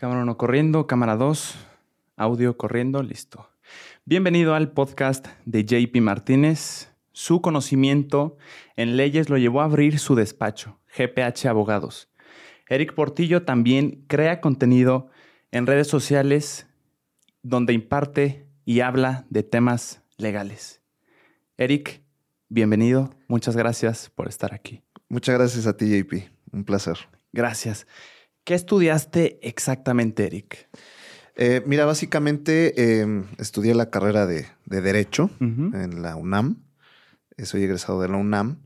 Cámara 1 corriendo, cámara 2, audio corriendo, listo. Bienvenido al podcast de JP Martínez. Su conocimiento en leyes lo llevó a abrir su despacho, GPH Abogados. Eric Portillo también crea contenido en redes sociales donde imparte y habla de temas legales. Eric, bienvenido. Muchas gracias por estar aquí. Muchas gracias a ti, JP. Un placer. Gracias. ¿Qué estudiaste exactamente, Eric? Eh, mira, básicamente em, estudié la carrera de, Derecho en la UNAM. Eh, soy egresado de la UNAM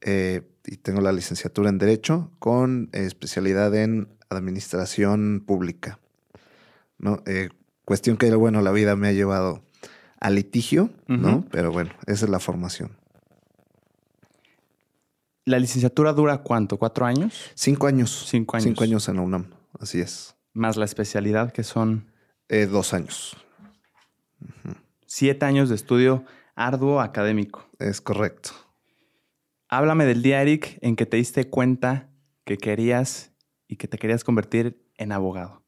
eh, y tengo la licenciatura en Derecho con especialidad en Administración Pública. ¿no? cuestión que, bueno, la vida me ha llevado a litigio, ¿no? Pero bueno, esa es la formación. ¿La licenciatura dura cuánto? ¿Cuatro años? Cinco años. Cinco años. Cinco años en la UNAM, así es. Más la especialidad que son... Eh, dos años. Siete años de estudio arduo académico. Es correcto. Háblame del día, Eric, en que te diste cuenta que querías y que te querías convertir en abogado.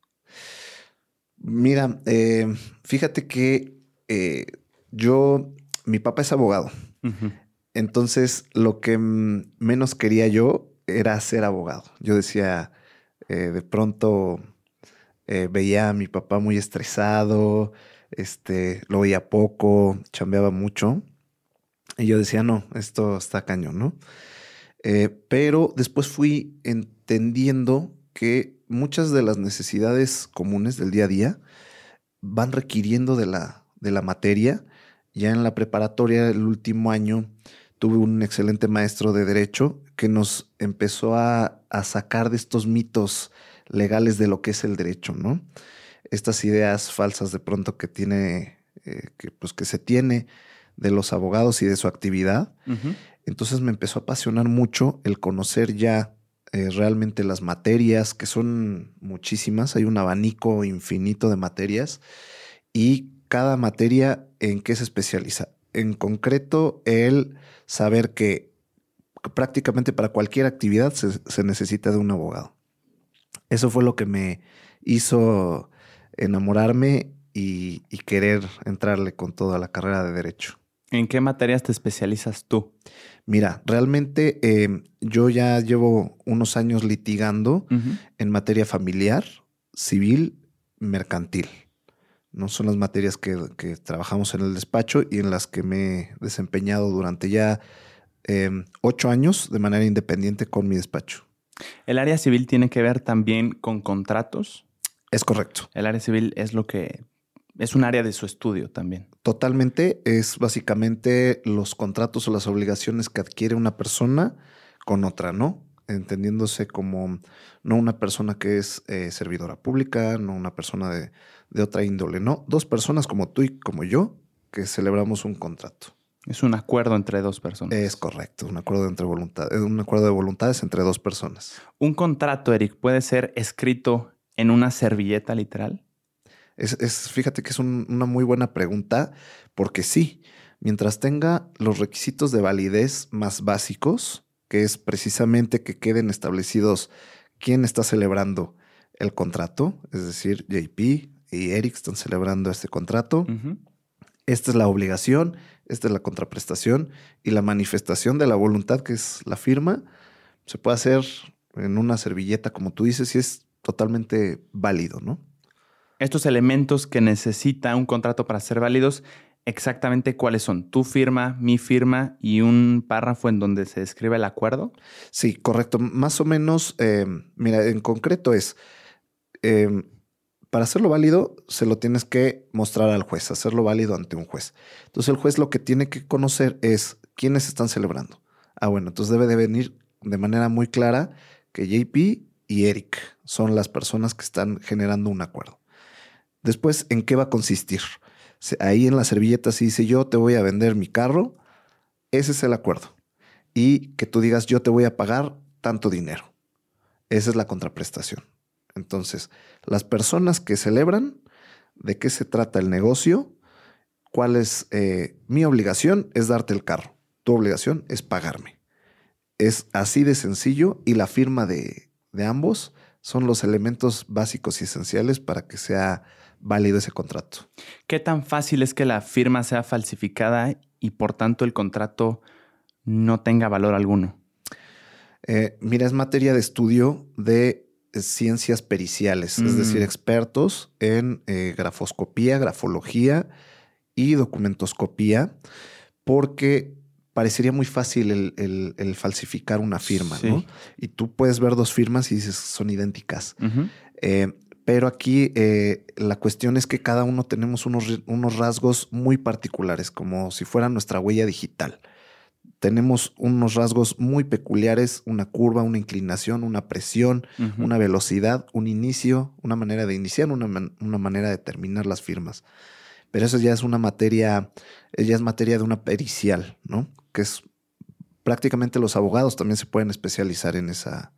Mira, eh, fíjate que eh, yo, mi papá es abogado. Entonces, lo que menos quería yo era ser abogado. Yo decía, eh, de pronto eh, veía a mi papá muy estresado, este, lo veía poco, chambeaba mucho. Y yo decía, no, esto está cañón, ¿no? Eh, pero después fui entendiendo que muchas de las necesidades comunes del día a día van requiriendo de la, de la materia. Ya en la preparatoria, el último año, tuve un excelente maestro de derecho que nos empezó a, sacar de estos mitos legales de lo que es el derecho, ¿no? Estas ideas falsas de pronto que tiene, eh, que, pues que se tiene de los abogados y de su actividad. Entonces me empezó a apasionar mucho el conocer ya eh, realmente las materias, que son muchísimas, hay un abanico infinito de materias y cada materia en qué se especializa. En concreto, el saber que prácticamente para cualquier actividad se, necesita de un abogado. Eso fue lo que me hizo enamorarme y, querer entrarle con toda la carrera de derecho. ¿En qué materias te especializas tú? Mira, realmente em, yo ya llevo unos años litigando en materia familiar, civil, mercantil. No son las materias que, trabajamos en el despacho y en las que me he desempeñado durante ya em, ocho años de manera independiente con mi despacho. ¿El área civil tiene que ver también con contratos? Es correcto. El área civil es lo que es un área de su estudio también. Totalmente. Es básicamente los contratos o las obligaciones que adquiere una persona con otra, ¿no? Entendiéndose como no una persona que es eh, servidora pública, no una persona de, de otra índole, no, dos personas como tú y como yo que celebramos un contrato. Es un acuerdo entre dos personas. Es correcto, un acuerdo entre voluntad, un acuerdo de voluntades entre dos personas. Un contrato, Eric, puede ser escrito en una servilleta literal. Es, fíjate que es una muy buena pregunta, porque sí, mientras tenga los requisitos de validez más básicos, que es precisamente que queden establecidos quién está celebrando el contrato, es decir, JP, y Eric están celebrando este contrato. Esta es la obligación, esta es la contraprestación y la manifestación de la voluntad, que es la firma, se puede hacer en una servilleta, como tú dices, y es totalmente válido, ¿no? Estos elementos que necesita un contrato para ser válidos, exactamente cuáles son? ¿Tu firma, mi firma y un párrafo en donde se describe el acuerdo? Sí, correcto. Más o menos, eh, mira, en concreto es, eh, para hacerlo válido, se lo tienes que mostrar al juez, hacerlo válido ante un juez. Entonces el juez lo que tiene que conocer es quiénes están celebrando. Ah, bueno, entonces debe de venir de manera muy clara que JP y Eric son las personas que están generando un acuerdo. Después, ¿en qué va a consistir? Ahí en la servilleta si dice yo te voy a vender mi carro, ese es el acuerdo. Y que tú digas yo te voy a pagar tanto dinero. Esa es la contraprestación. Entonces, las personas que celebran, de qué se trata el negocio, cuál es eh, mi obligación, es darte el carro. Tu obligación es pagarme. Es así de sencillo y la firma de, ambos son los elementos básicos y esenciales para que sea válido ese contrato. ¿Qué tan fácil es que la firma sea falsificada y por tanto el contrato no tenga valor alguno? Eh, mira, es materia de estudio de ciencias periciales, es decir, Mm. expertos en eh, grafoscopía, grafología y documentoscopía, porque parecería muy fácil el, el- el falsificar una firma, Sí. ¿no? Y tú puedes ver dos firmas y dices son idénticas. Eh, pero aquí eh, la cuestión es que cada uno tenemos unos, unos rasgos muy particulares, como si fuera nuestra huella digital. Tenemos unos rasgos muy peculiares, una curva, una inclinación, una presión, una velocidad, un inicio, una manera de iniciar, una, man- una manera de terminar las firmas. Pero eso ya es una materia, eh, ya es materia de una pericial, ¿no? Que es prácticamente los abogados también se pueden especializar en esa,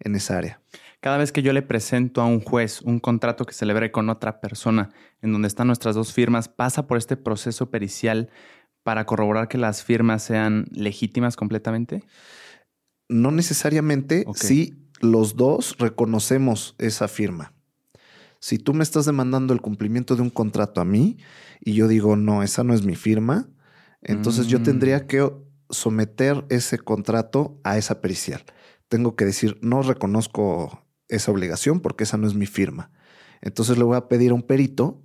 en esa área. Cada vez que yo le presento a un juez un contrato que celebre con otra persona, en donde están nuestras dos firmas, pasa por este proceso pericial para corroborar que las firmas sean legítimas completamente. No necesariamente si los dos reconocemos esa firma. Si tú me estás demandando el cumplimiento de un contrato a mí y yo digo, no, esa no es mi firma, entonces yo Mm. tendría que someter ese contrato a esa pericial. Tengo que decir, no reconozco esa obligación porque esa no es mi firma. Entonces le voy a pedir a un perito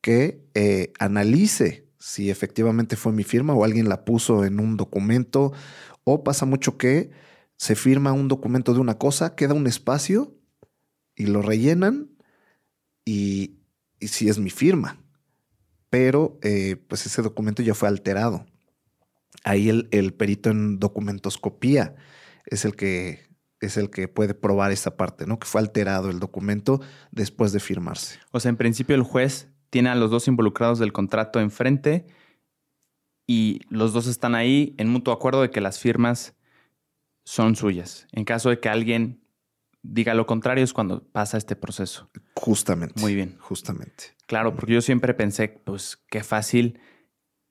que eh, analice si efectivamente fue mi firma o alguien la puso en un documento o pasa mucho que se firma un documento de una cosa, queda un espacio y lo rellenan y, y sí es mi firma. Pero eh, pues ese documento ya fue alterado. Ahí el, el perito en documentoscopía es el que es el que puede probar esa parte, ¿no? Que fue alterado el documento después de firmarse. O sea, en principio el juez tiene a los dos involucrados del contrato enfrente y los dos están ahí en mutuo acuerdo de que las firmas son suyas. En caso de que alguien diga lo contrario es cuando pasa este proceso. Justamente. Muy bien. Justamente. Claro, porque yo siempre pensé, pues qué fácil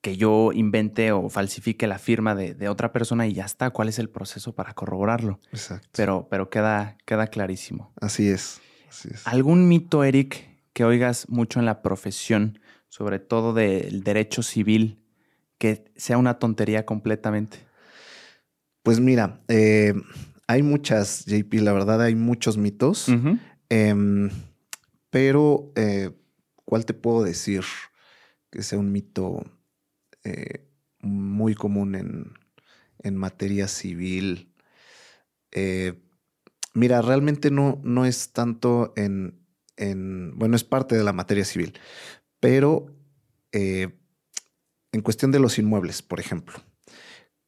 que yo invente o falsifique la firma de, de otra persona y ya está. ¿Cuál es el proceso para corroborarlo? Exacto. Pero, pero queda, queda clarísimo. Así es. Así es. ¿Algún mito, Eric, que oigas mucho en la profesión, sobre todo del derecho civil, que sea una tontería completamente? Pues mira, eh, hay muchas, JP, la verdad, hay muchos mitos. Em, pero, eh, ¿cuál te puedo decir que sea un mito eh, muy común en, en materia civil? Eh, mira, realmente no, no es tanto en, en, bueno, es parte de la materia civil, pero eh, en cuestión de los inmuebles, por ejemplo,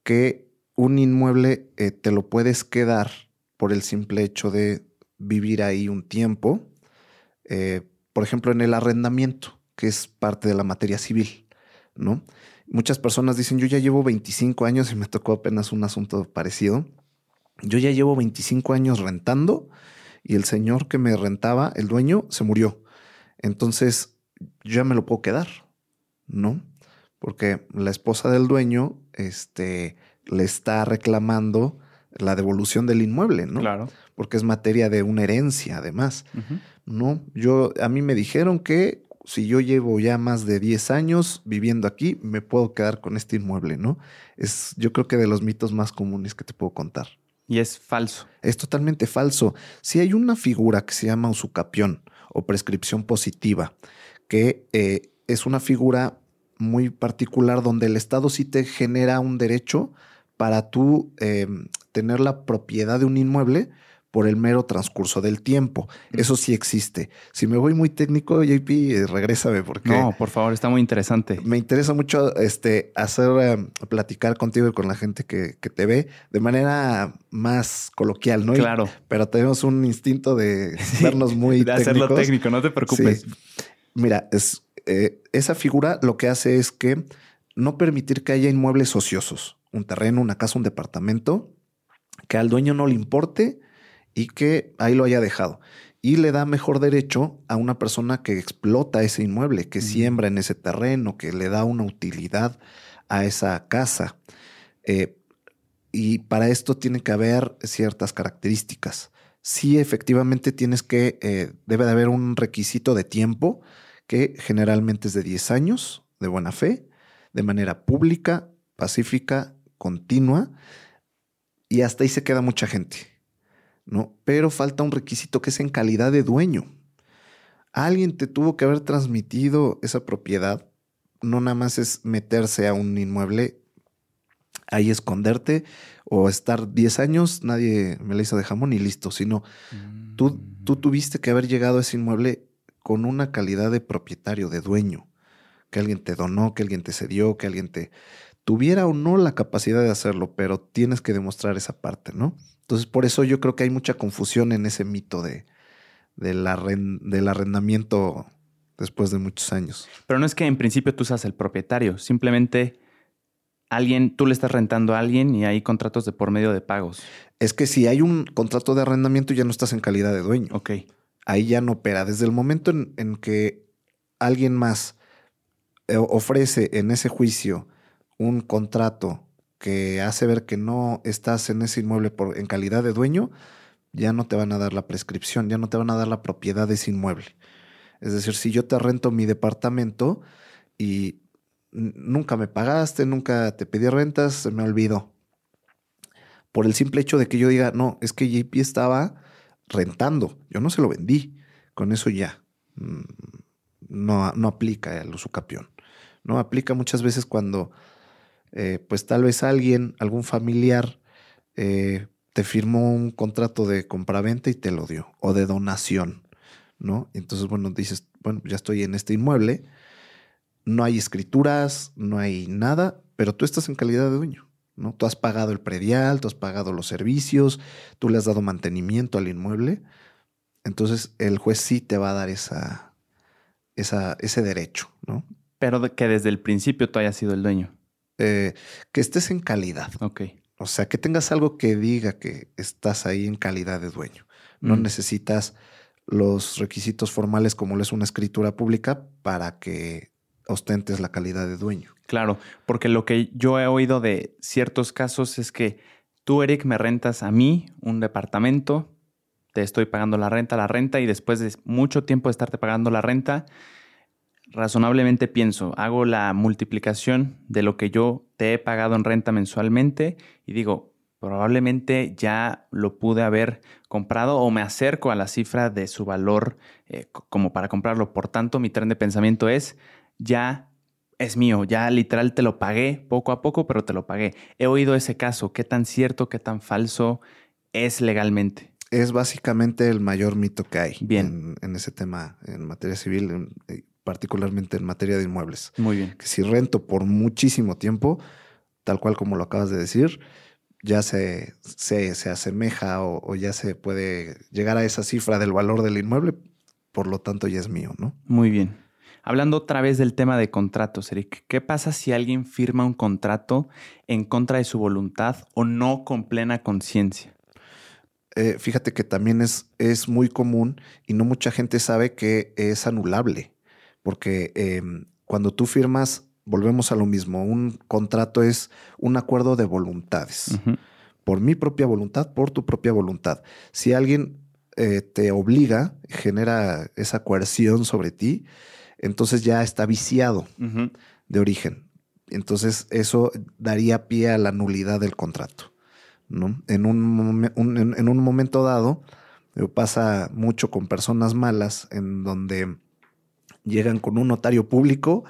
que un inmueble te lo puedes quedar por el simple hecho de vivir ahí un tiempo, por ejemplo, en el arrendamiento, que es parte de la materia civil, ¿no? Muchas personas dicen, yo ya llevo 25 años y me tocó apenas un asunto parecido. Yo ya llevo 25 años rentando y el señor que me rentaba, el dueño, se murió. Entonces, yo ya me lo puedo quedar, ¿no? Porque la esposa del dueño, este, le está reclamando la devolución del inmueble, ¿no? Claro. Porque es materia de una herencia, además. No, yo, a mí me dijeron que si yo llevo ya más de 10 años viviendo aquí, me puedo quedar con este inmueble, ¿no? Es, yo creo que de los mitos más comunes que te puedo contar. Y es falso. Es totalmente falso. Si hay una figura que se llama usucapión o prescripción positiva, que eh, es una figura muy particular donde el Estado sí te genera un derecho para tú eh, tener la propiedad de un inmueble por el mero transcurso del tiempo. Eso sí existe. Si me voy muy técnico, JP, eh, regrésame porque No, por favor, está muy interesante. me interesa mucho este, hacer eh, platicar contigo y con la gente que, que te ve de manera más coloquial, ¿no? Y- Claro. pero tenemos un instinto de vernos muy de hacerlo técnicos. técnico, no te preocupes. Sí. Mira, es, eh, esa figura lo que hace es que no permitir que haya inmuebles ociosos, un terreno, una casa, un departamento, que al dueño no le importe y que ahí lo haya dejado. Y le da mejor derecho a una persona que explota ese inmueble, que Mm. siembra en ese terreno, que le da una utilidad a esa casa. Eh, y para esto tiene que haber ciertas características. sí efectivamente tienes que, eh, debe de haber un requisito de tiempo que generalmente es de 10 años de buena fe, de manera pública, pacífica, continua, y hasta ahí se queda mucha gente, ¿no? Pero falta un requisito que es en calidad de dueño. Alguien te tuvo que haber transmitido esa propiedad, no nada más es meterse a un inmueble, ahí esconderte o estar 10 años, nadie me la hizo de jamón y listo, sino tú, tú mm. tuviste que haber llegado a ese inmueble con una calidad de propietario, de dueño, que alguien te donó, que alguien te cedió, que alguien te tuviera o no la capacidad de hacerlo, pero tienes que demostrar esa parte, ¿no? Entonces, por eso yo creo que hay mucha confusión en ese mito de, del arrendamiento después de muchos años. Pero no es que en principio tú seas el propietario, simplemente alguien, tú le estás rentando a alguien y hay contratos de por medio de pagos. Es que si hay un contrato de arrendamiento ya no estás en calidad de dueño. Ok. Ahí ya no opera. Desde el momento en, que alguien más eh, ofrece en ese juicio un contrato que hace ver que no estás en ese inmueble por, en calidad de dueño, ya no te van a dar la prescripción, ya no te van a dar la propiedad de ese inmueble. Es decir, si yo te rento mi departamento y nunca me pagaste, nunca te pedí rentas, se me olvidó. Por el simple hecho de que yo diga, no, es que JP estaba rentando, yo no se lo vendí, con eso ya mm, no, no aplica el usucapión. No aplica muchas veces cuando, eh, pues tal vez alguien, algún familiar, eh, te firmó un contrato de compraventa y te lo dio, o de donación, ¿no? Entonces, bueno, dices, bueno, ya estoy en este inmueble, no hay escrituras, no hay nada, pero tú estás en calidad de dueño. ¿no? Tú has pagado el predial, tú has pagado los servicios, tú le has dado mantenimiento al inmueble. Entonces el juez sí te va a dar esa, esa, ese derecho, ¿no? Pero que desde el principio tú hayas sido el dueño. Eh, que estés en calidad. Ok. O sea, que tengas algo que diga que estás ahí en calidad de dueño. No mm. necesitas los requisitos formales como lo es una escritura pública para que ostentes la calidad de dueño. Claro, porque lo que yo he oído de ciertos casos es que tú, Eric, me rentas a mí un departamento, te estoy pagando la renta, la renta, y después de mucho tiempo de estarte pagando la renta, razonablemente pienso, hago la multiplicación de lo que yo te he pagado en renta mensualmente y digo, probablemente ya lo pude haber comprado o me acerco a la cifra de su valor eh, como para comprarlo. Por tanto, mi tren de pensamiento es, ya es mío, ya literal te lo pagué poco a poco, pero te lo pagué. He oído ese caso, qué tan cierto, qué tan falso es legalmente. Es básicamente el mayor mito que hay bien. En, ese tema, en materia civil, eh, particularmente en materia de inmuebles. Muy bien. Que si rento por muchísimo tiempo, tal cual como lo acabas de decir, ya se, se, asemeja o, o, ya se puede llegar a esa cifra del valor del inmueble, por lo tanto ya es mío, ¿no? Muy bien. Hablando otra vez del tema de contratos, Eric, ¿qué pasa si alguien firma un contrato en contra de su voluntad o no con plena conciencia? Eh, fíjate que también es, es, muy común y no mucha gente sabe que es anulable, porque em, cuando tú firmas, volvemos a lo mismo, un contrato es un acuerdo de voluntades, por mi propia voluntad, por tu propia voluntad. Si alguien eh, te obliga, genera esa coerción sobre ti, entonces ya está viciado de origen. Entonces eso daría pie a la nulidad del contrato. ¿no? En, un, en, un momento dado eh, pasa mucho con personas malas en donde llegan con un notario público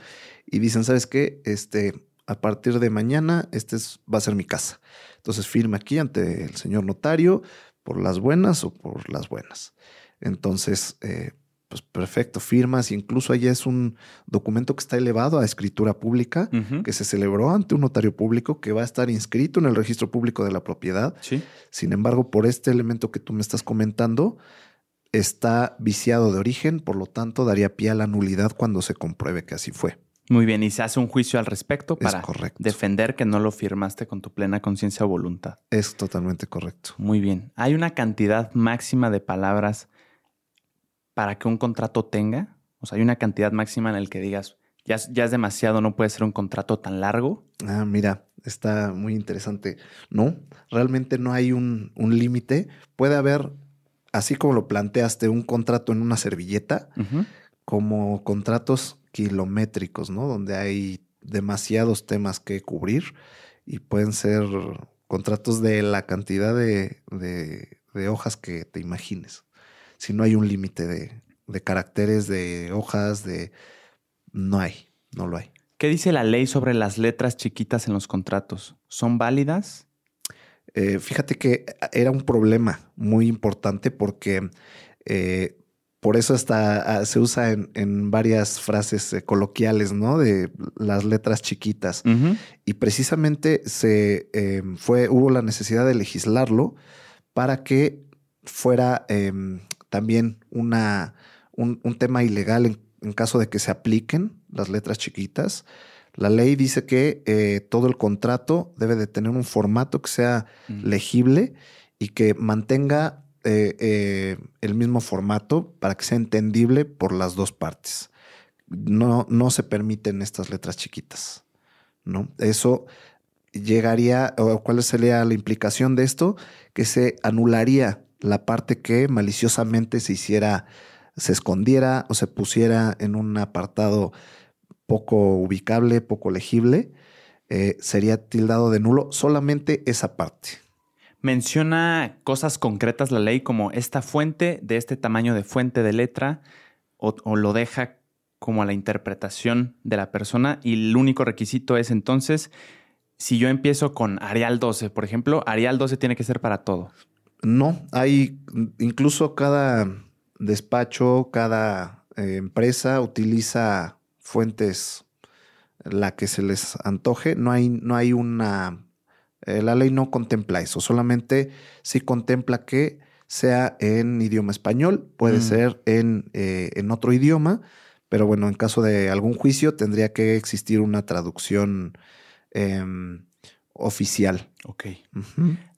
y dicen, ¿sabes qué? Este, a partir de mañana, este va a ser mi casa. Entonces firma aquí ante el señor notario por las buenas o por las buenas. Entonces, eh, pues perfecto, firmas, incluso allá es un documento que está elevado a escritura pública, que se celebró ante un notario público, que va a estar inscrito en el registro público de la propiedad. Sí. Sin embargo, por este elemento que tú me estás comentando, está viciado de origen, por lo tanto, daría pie a la nulidad cuando se compruebe que así fue. Muy bien, y se hace un juicio al respecto para defender que no lo firmaste con tu plena conciencia o voluntad. Es totalmente correcto. Muy bien. ¿Hay una cantidad máxima de palabras para que un contrato tenga? O sea, hay una cantidad máxima en el que digas, ya, ya es demasiado, no puede ser un contrato tan largo. Ah, mira, está muy interesante. No, realmente no hay un, límite. Puede haber así como lo planteaste, un contrato en una servilleta, como contratos kilométricos, ¿no? Donde hay demasiados temas que cubrir y pueden ser contratos de la cantidad de, hojas que te imagines. Si no hay un límite de, de caracteres, de hojas, de... No hay, no lo hay. ¿Qué dice la ley sobre las letras chiquitas en los contratos? ¿Son válidas? Eh, fíjate que era un problema muy importante porque eh, por eso hasta ah, se usa en, varias frases eh, coloquiales, ¿no? De las letras chiquitas. Y precisamente se fue, hubo la necesidad de legislarlo para que fuera em, también una, un, tema ilegal en, en, caso de que se apliquen las letras chiquitas. La ley dice que eh, todo el contrato debe de tener un formato que sea legible y que mantenga eh, eh, el mismo formato para que sea entendible por las dos partes. No, no se permiten estas letras chiquitas. ¿no? Eso llegaría, o cuál sería la implicación de esto, que se anularía la parte que maliciosamente se hiciera, se escondiera o se pusiera en un apartado poco ubicable, poco legible, eh, sería tildado de nulo solamente esa parte. Menciona cosas concretas la ley como esta fuente de este tamaño de fuente de letra o, lo deja como a la interpretación de la persona y el único requisito es entonces, si yo empiezo con Arial 12, por ejemplo, Arial 12 tiene que ser para todo. No, hay incluso cada despacho, cada eh, empresa utiliza fuentes la que se les antoje. No hay, no hay una... Eh, la ley no contempla eso, solamente sí contempla que sea en idioma español, puede mm. ser en, eh, en, otro idioma, pero bueno, en caso de algún juicio tendría que existir una traducción em, oficial. Ok.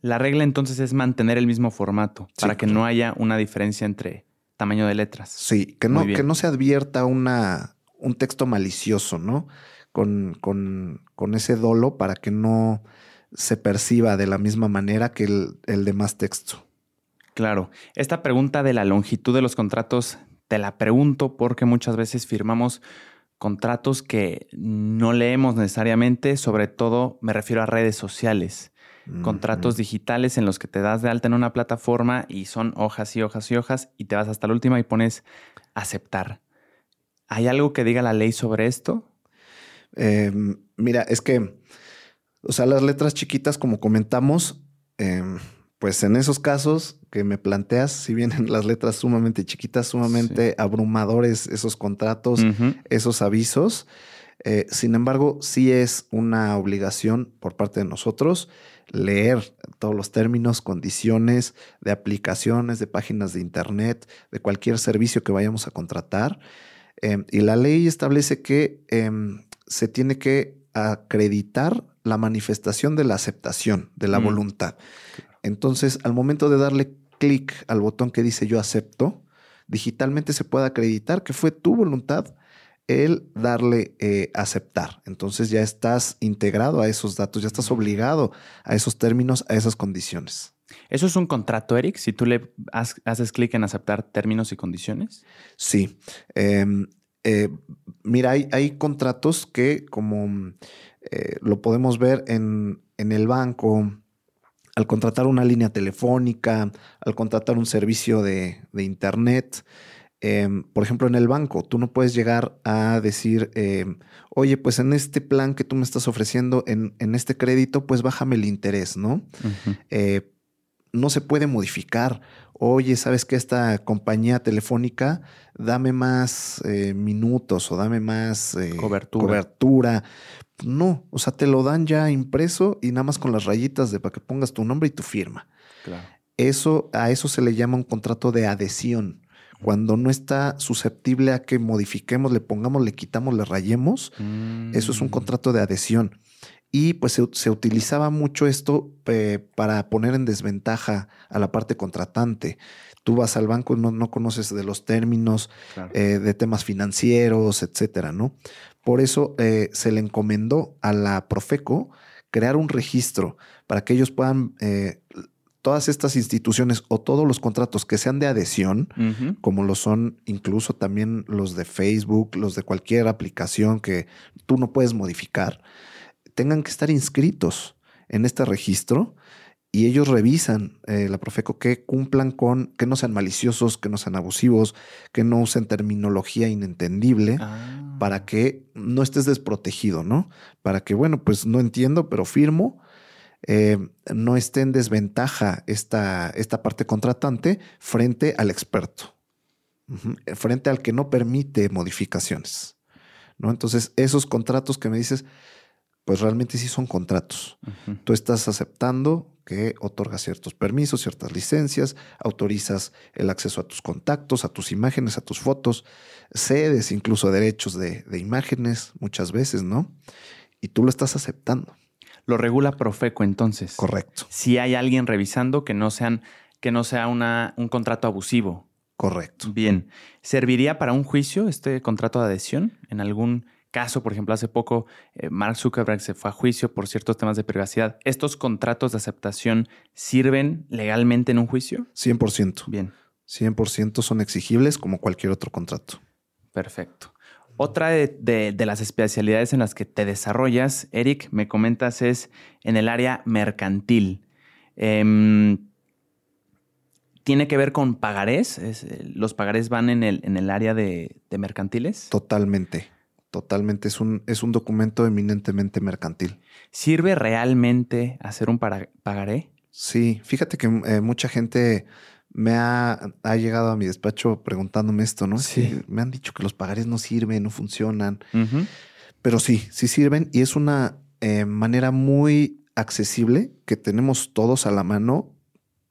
La regla entonces es mantener el mismo formato para que no haya una diferencia entre tamaño de letras. Sí, que no, que no se advierta una, un texto malicioso, ¿no? Con, con, ese dolo para que no se perciba de la misma manera que el, el demás texto. Claro. Esta pregunta de la longitud de los contratos te la pregunto porque muchas veces firmamos contratos que no leemos necesariamente, sobre todo me refiero a redes sociales, contratos digitales en los que te das de alta en una plataforma y son hojas y hojas y hojas y te vas hasta la última y pones aceptar. ¿Hay algo que diga la ley sobre esto? Em, mira, es que, o sea, las letras chiquitas, como comentamos, em, pues en esos casos que me planteas, si vienen las letras sumamente chiquitas, sumamente abrumadores, esos contratos, esos avisos, eh, sin embargo, sí es una obligación por parte de nosotros leer todos los términos, condiciones de aplicaciones, de páginas de Internet, de cualquier servicio que vayamos a contratar. Em, y la ley establece que em, se tiene que acreditar la manifestación de la aceptación, de la mm. voluntad. Entonces, al momento de darle clic al botón que dice yo acepto, digitalmente se puede acreditar que fue tu voluntad el darle eh, aceptar. Entonces ya estás integrado a esos datos, ya estás obligado a esos términos, a esas condiciones. ¿Eso es un contrato, Eric? Si tú le haces clic en aceptar términos y condiciones. Sí. Em, eh, mira, hay, contratos que, como eh, lo podemos ver en, el banco, al contratar una línea telefónica, al contratar un servicio de, Internet, em, por ejemplo, en el banco, tú no puedes llegar a decir, em, oye, pues en este plan que tú me estás ofreciendo, en, este crédito, pues bájame el interés, ¿no? No se puede modificar. Oye, ¿sabes que esta compañía telefónica, dame más eh, minutos o dame más eh, cobertura. cobertura? No, o sea, te lo dan ya impreso y nada más con las rayitas de para que pongas tu nombre y tu firma. Eso, a eso se le llama un contrato de adhesión. Cuando no está susceptible a que modifiquemos, le pongamos, le quitamos, le rayemos, eso es un mm. contrato de adhesión. Y pues se, utilizaba mucho esto eh, para poner en desventaja a la parte contratante. Tú vas al banco y no, conoces de los términos, eh, de temas financieros, etcétera, ¿no? Por eso eh, se le encomendó a la Profeco crear un registro para que ellos puedan todas estas instituciones o todos los contratos que sean de adhesión, como lo son incluso también los de Facebook, los de cualquier aplicación que tú no puedes modificar, tengan que estar inscritos en este registro y ellos revisan eh, la Profeco que cumplan con, que no sean maliciosos, que no sean abusivos, que no usen terminología inentendible Ah. para que no estés desprotegido, ¿no? Para que, bueno, pues no entiendo, pero firmo, eh, no esté en desventaja esta, esta parte contratante frente al experto, eh, frente al que no permite modificaciones, ¿no? Entonces, esos contratos que me dices, pues realmente sí son contratos. Tú estás aceptando que otorgas ciertos permisos, ciertas licencias, autorizas el acceso a tus contactos, a tus imágenes, a tus fotos, cedes incluso derechos de, de imágenes muchas veces, ¿no? Y tú lo estás aceptando. Lo regula Profeco entonces. Correcto, Si hay alguien revisando que no sean que no sea una, un contrato abusivo. correcto. Bien. ¿Serviría para un juicio este contrato de adhesión? En algún caso, por ejemplo, hace poco eh, Mark Zuckerberg se fue a juicio por ciertos temas de privacidad. ¿Estos contratos de aceptación sirven legalmente en un juicio? 100%. Bien, 100% son exigibles como cualquier otro contrato. perfecto. Otra de, de- de las especialidades en las que te desarrollas, Eric, me comentas, es en el área mercantil. Em, ¿Tiene que ver con pagarés? Eh, ¿Los pagarés van en el, en el área de, de mercantiles? Totalmente. Totalmente. Es un, es un documento eminentemente mercantil. ¿Sirve realmente hacer un para- pagaré? Sí, fíjate que eh, mucha gente me ha, ha llegado a mi despacho preguntándome esto, ¿no? Sí. me han dicho que los pagarés no sirven, no funcionan, Ujú. pero sí, sí sirven y es una eh, manera muy accesible que tenemos todos a la mano.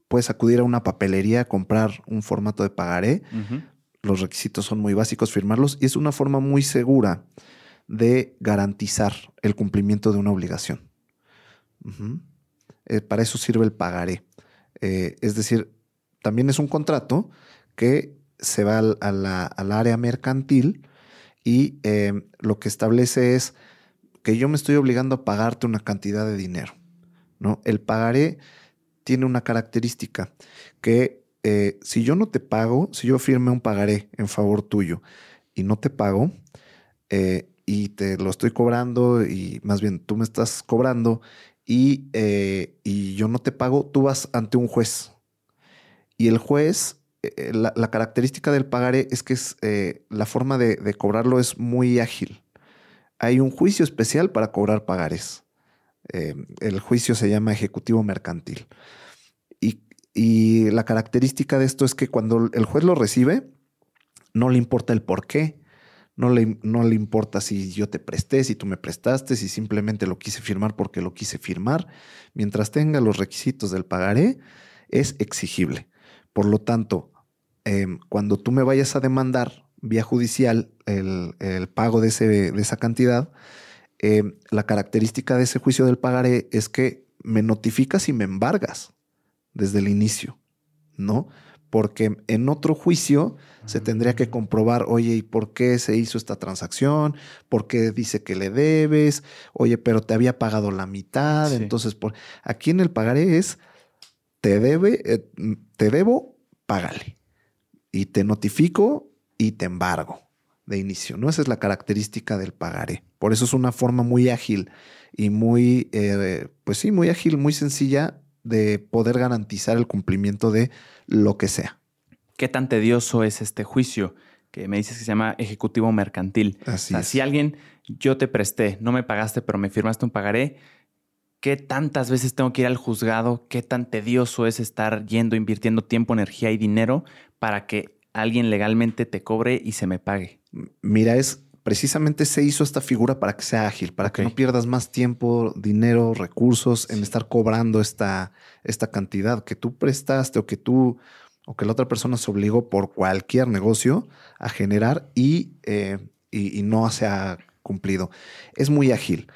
Puedes acudir a una papelería a comprar un formato de pagaré. Ujú. Los requisitos son muy básicos, firmarlos y es una forma muy segura de garantizar el cumplimiento de una obligación. Eh, para eso sirve el pagaré. Eh, es decir, también es un contrato que se va al, a la- área mercantil y eh, lo que establece es que yo me estoy obligando a pagarte una cantidad de dinero. ¿no? El pagaré tiene una característica que eh, si yo no te pago, si yo firme un pagaré en favor tuyo y no te pago, eh, y te lo estoy cobrando, y más bien tú me estás cobrando, y, eh, y yo no te pago, tú vas ante un juez. Y el juez, la, característica del pagaré es que es, la forma de, cobrarlo es muy ágil. Hay un juicio especial para cobrar pagares. El juicio se llama ejecutivo mercantil. Y, la característica de esto es que cuando el juez lo recibe, no le importa el por qué, no le, no le importa si yo te presté, si tú me prestaste, si simplemente lo quise firmar porque lo quise firmar. Mientras tenga los requisitos del pagaré, es exigible. Por lo tanto, eh, cuando tú me vayas a demandar vía judicial el, el pago de, ese, de esa cantidad, eh, la característica de ese juicio del pagaré es que me notificas y me embargas desde el inicio, ¿no? Porque en otro juicio se tendría que comprobar, oye, ¿y por qué se hizo esta transacción? ¿Por qué dice que le debes? Oye, pero te había pagado la mitad. Sí. Entonces, por... aquí en el pagaré es, te debe, eh, te debo, págale. Y te notifico y te embargo de inicio, ¿no? Esa es la característica del pagaré. Por eso es una forma muy ágil y muy, eh, pues sí, muy ágil, muy sencilla de poder garantizar el cumplimiento de lo que sea. ¿Qué tan tedioso es este juicio? Que me dices que se llama ejecutivo mercantil. Así o sea, es. si alguien, yo te presté, no me pagaste, pero me firmaste un pagaré, ¿qué tantas veces tengo que ir al juzgado? ¿Qué tan tedioso es estar yendo, invirtiendo tiempo, energía y dinero para que alguien legalmente te cobre y se me pague? Mira, es precisamente se hizo esta figura para que sea ágil, para que no pierdas más tiempo, dinero, recursos en Sí. estar cobrando esta, esta cantidad que tú prestaste o que tú o que la otra persona se obligó por cualquier negocio a generar y, eh, y, y no se ha cumplido. Es muy ágil.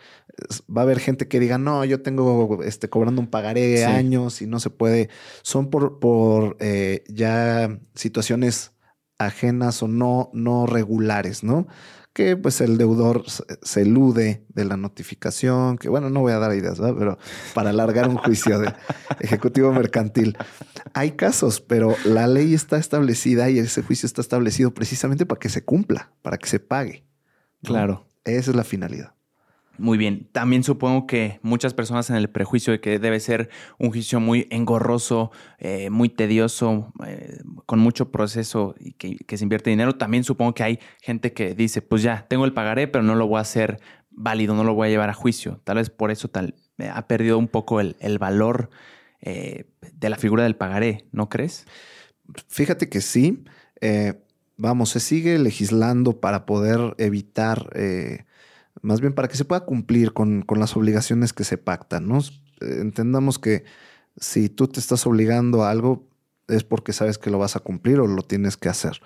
Va a haber gente que diga, no, yo tengo este, cobrando un pagaré Sí. años y no se puede. Son por, por eh, ya situaciones ajenas o no, no regulares, ¿no? Que pues el deudor se elude de la notificación, que bueno, no voy a dar ideas, ¿verdad? Pero para alargar un juicio de ejecutivo mercantil. Hay casos, pero la ley está establecida y ese juicio está establecido precisamente para que se cumpla, para que se pague. Claro. Esa es la finalidad. Muy bien. También supongo que muchas personas en el prejuicio de que debe ser un juicio muy engorroso, eh, muy tedioso, eh, con mucho proceso y que, se invierte dinero. También supongo que hay gente que dice, pues ya, tengo el pagaré, pero no lo voy a hacer válido, no lo voy a llevar a juicio. Tal vez por eso tal, eh, ha perdido un poco el, valor de la figura del pagaré, ¿no crees? Fíjate que sí. vamos, se sigue legislando para poder evitar más bien para que se pueda cumplir con, las obligaciones que se pactan, ¿no? Entendamos que si tú te estás obligando a algo, es porque sabes que lo vas a cumplir o lo tienes que hacer.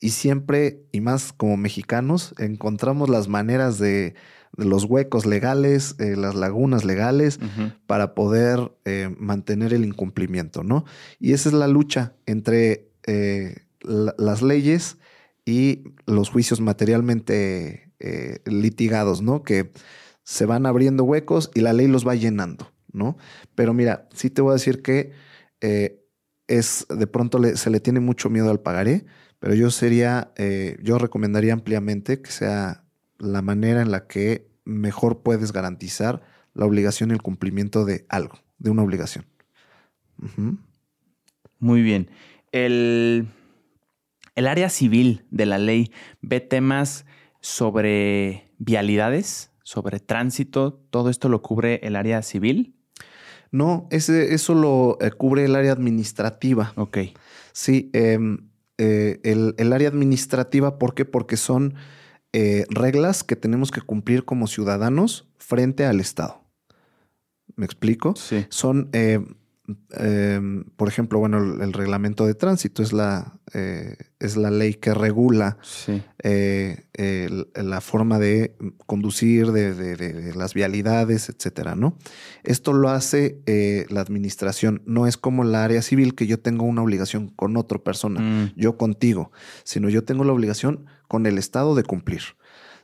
Y siempre, y más como mexicanos, encontramos las maneras de, los huecos legales, eh, las lagunas legales, para poder eh, mantener el incumplimiento, ¿no? Y esa es la lucha entre eh, las leyes y los juicios materialmente eh, litigados, ¿no? Que se van abriendo huecos y la ley los va llenando, ¿no? Pero mira, sí te voy a decir que eh, es de pronto se le tiene mucho miedo al pagaré, pero yo sería, eh, yo recomendaría ampliamente que sea la manera en la que mejor puedes garantizar la obligación y el cumplimiento de algo, de una obligación. Muy bien. El, el área civil de la ley ve temas sobre vialidades, sobre tránsito, ¿todo esto lo cubre el área civil? No, ese, eso lo eh, cubre el área administrativa. Ok. Sí, em, eh, el, área administrativa, ¿por qué? Porque son eh, reglas que tenemos que cumplir como ciudadanos frente al Estado. ¿Me explico? Sí. Son Em, por ejemplo, bueno, el, reglamento de tránsito es la, eh, es la ley que regula eh, la forma de conducir, de, las vialidades, etcétera, ¿no? Esto lo hace eh, la administración, no es como la área civil que yo tengo una obligación con otra persona, mm. yo contigo, sino yo tengo la obligación con el Estado de cumplir.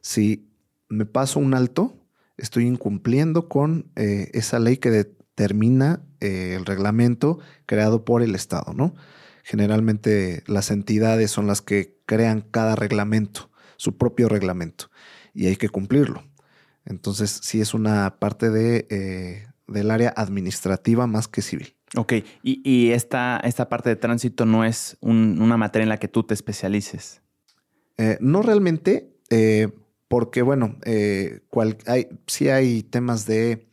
Si me paso un alto, estoy incumpliendo con esa ley que determina eh, el reglamento creado por el Estado, ¿no? Generalmente las entidades son las que crean cada reglamento, su propio reglamento, y hay que cumplirlo. Entonces, sí es una parte de, eh, del área administrativa más que civil. Ok, y, esta, esta, parte de tránsito no es una materia en la que tú te especialices. Eh, no realmente, porque bueno, hay, sí hay temas de,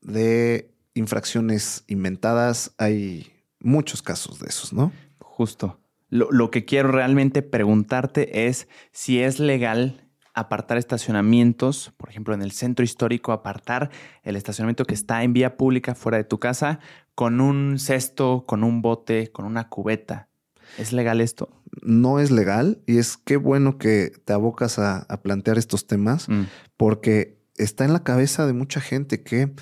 de infracciones inventadas, hay muchos casos de esos, ¿no? Justo. Lo, que quiero realmente preguntarte es si es legal apartar estacionamientos, por ejemplo, en el centro histórico, apartar el estacionamiento que está en vía pública fuera de tu casa con un cesto, con un bote, con una cubeta. ¿Es legal esto? No es legal y es qué bueno que te abocas a, plantear estos temas mm. porque está en la cabeza de mucha gente que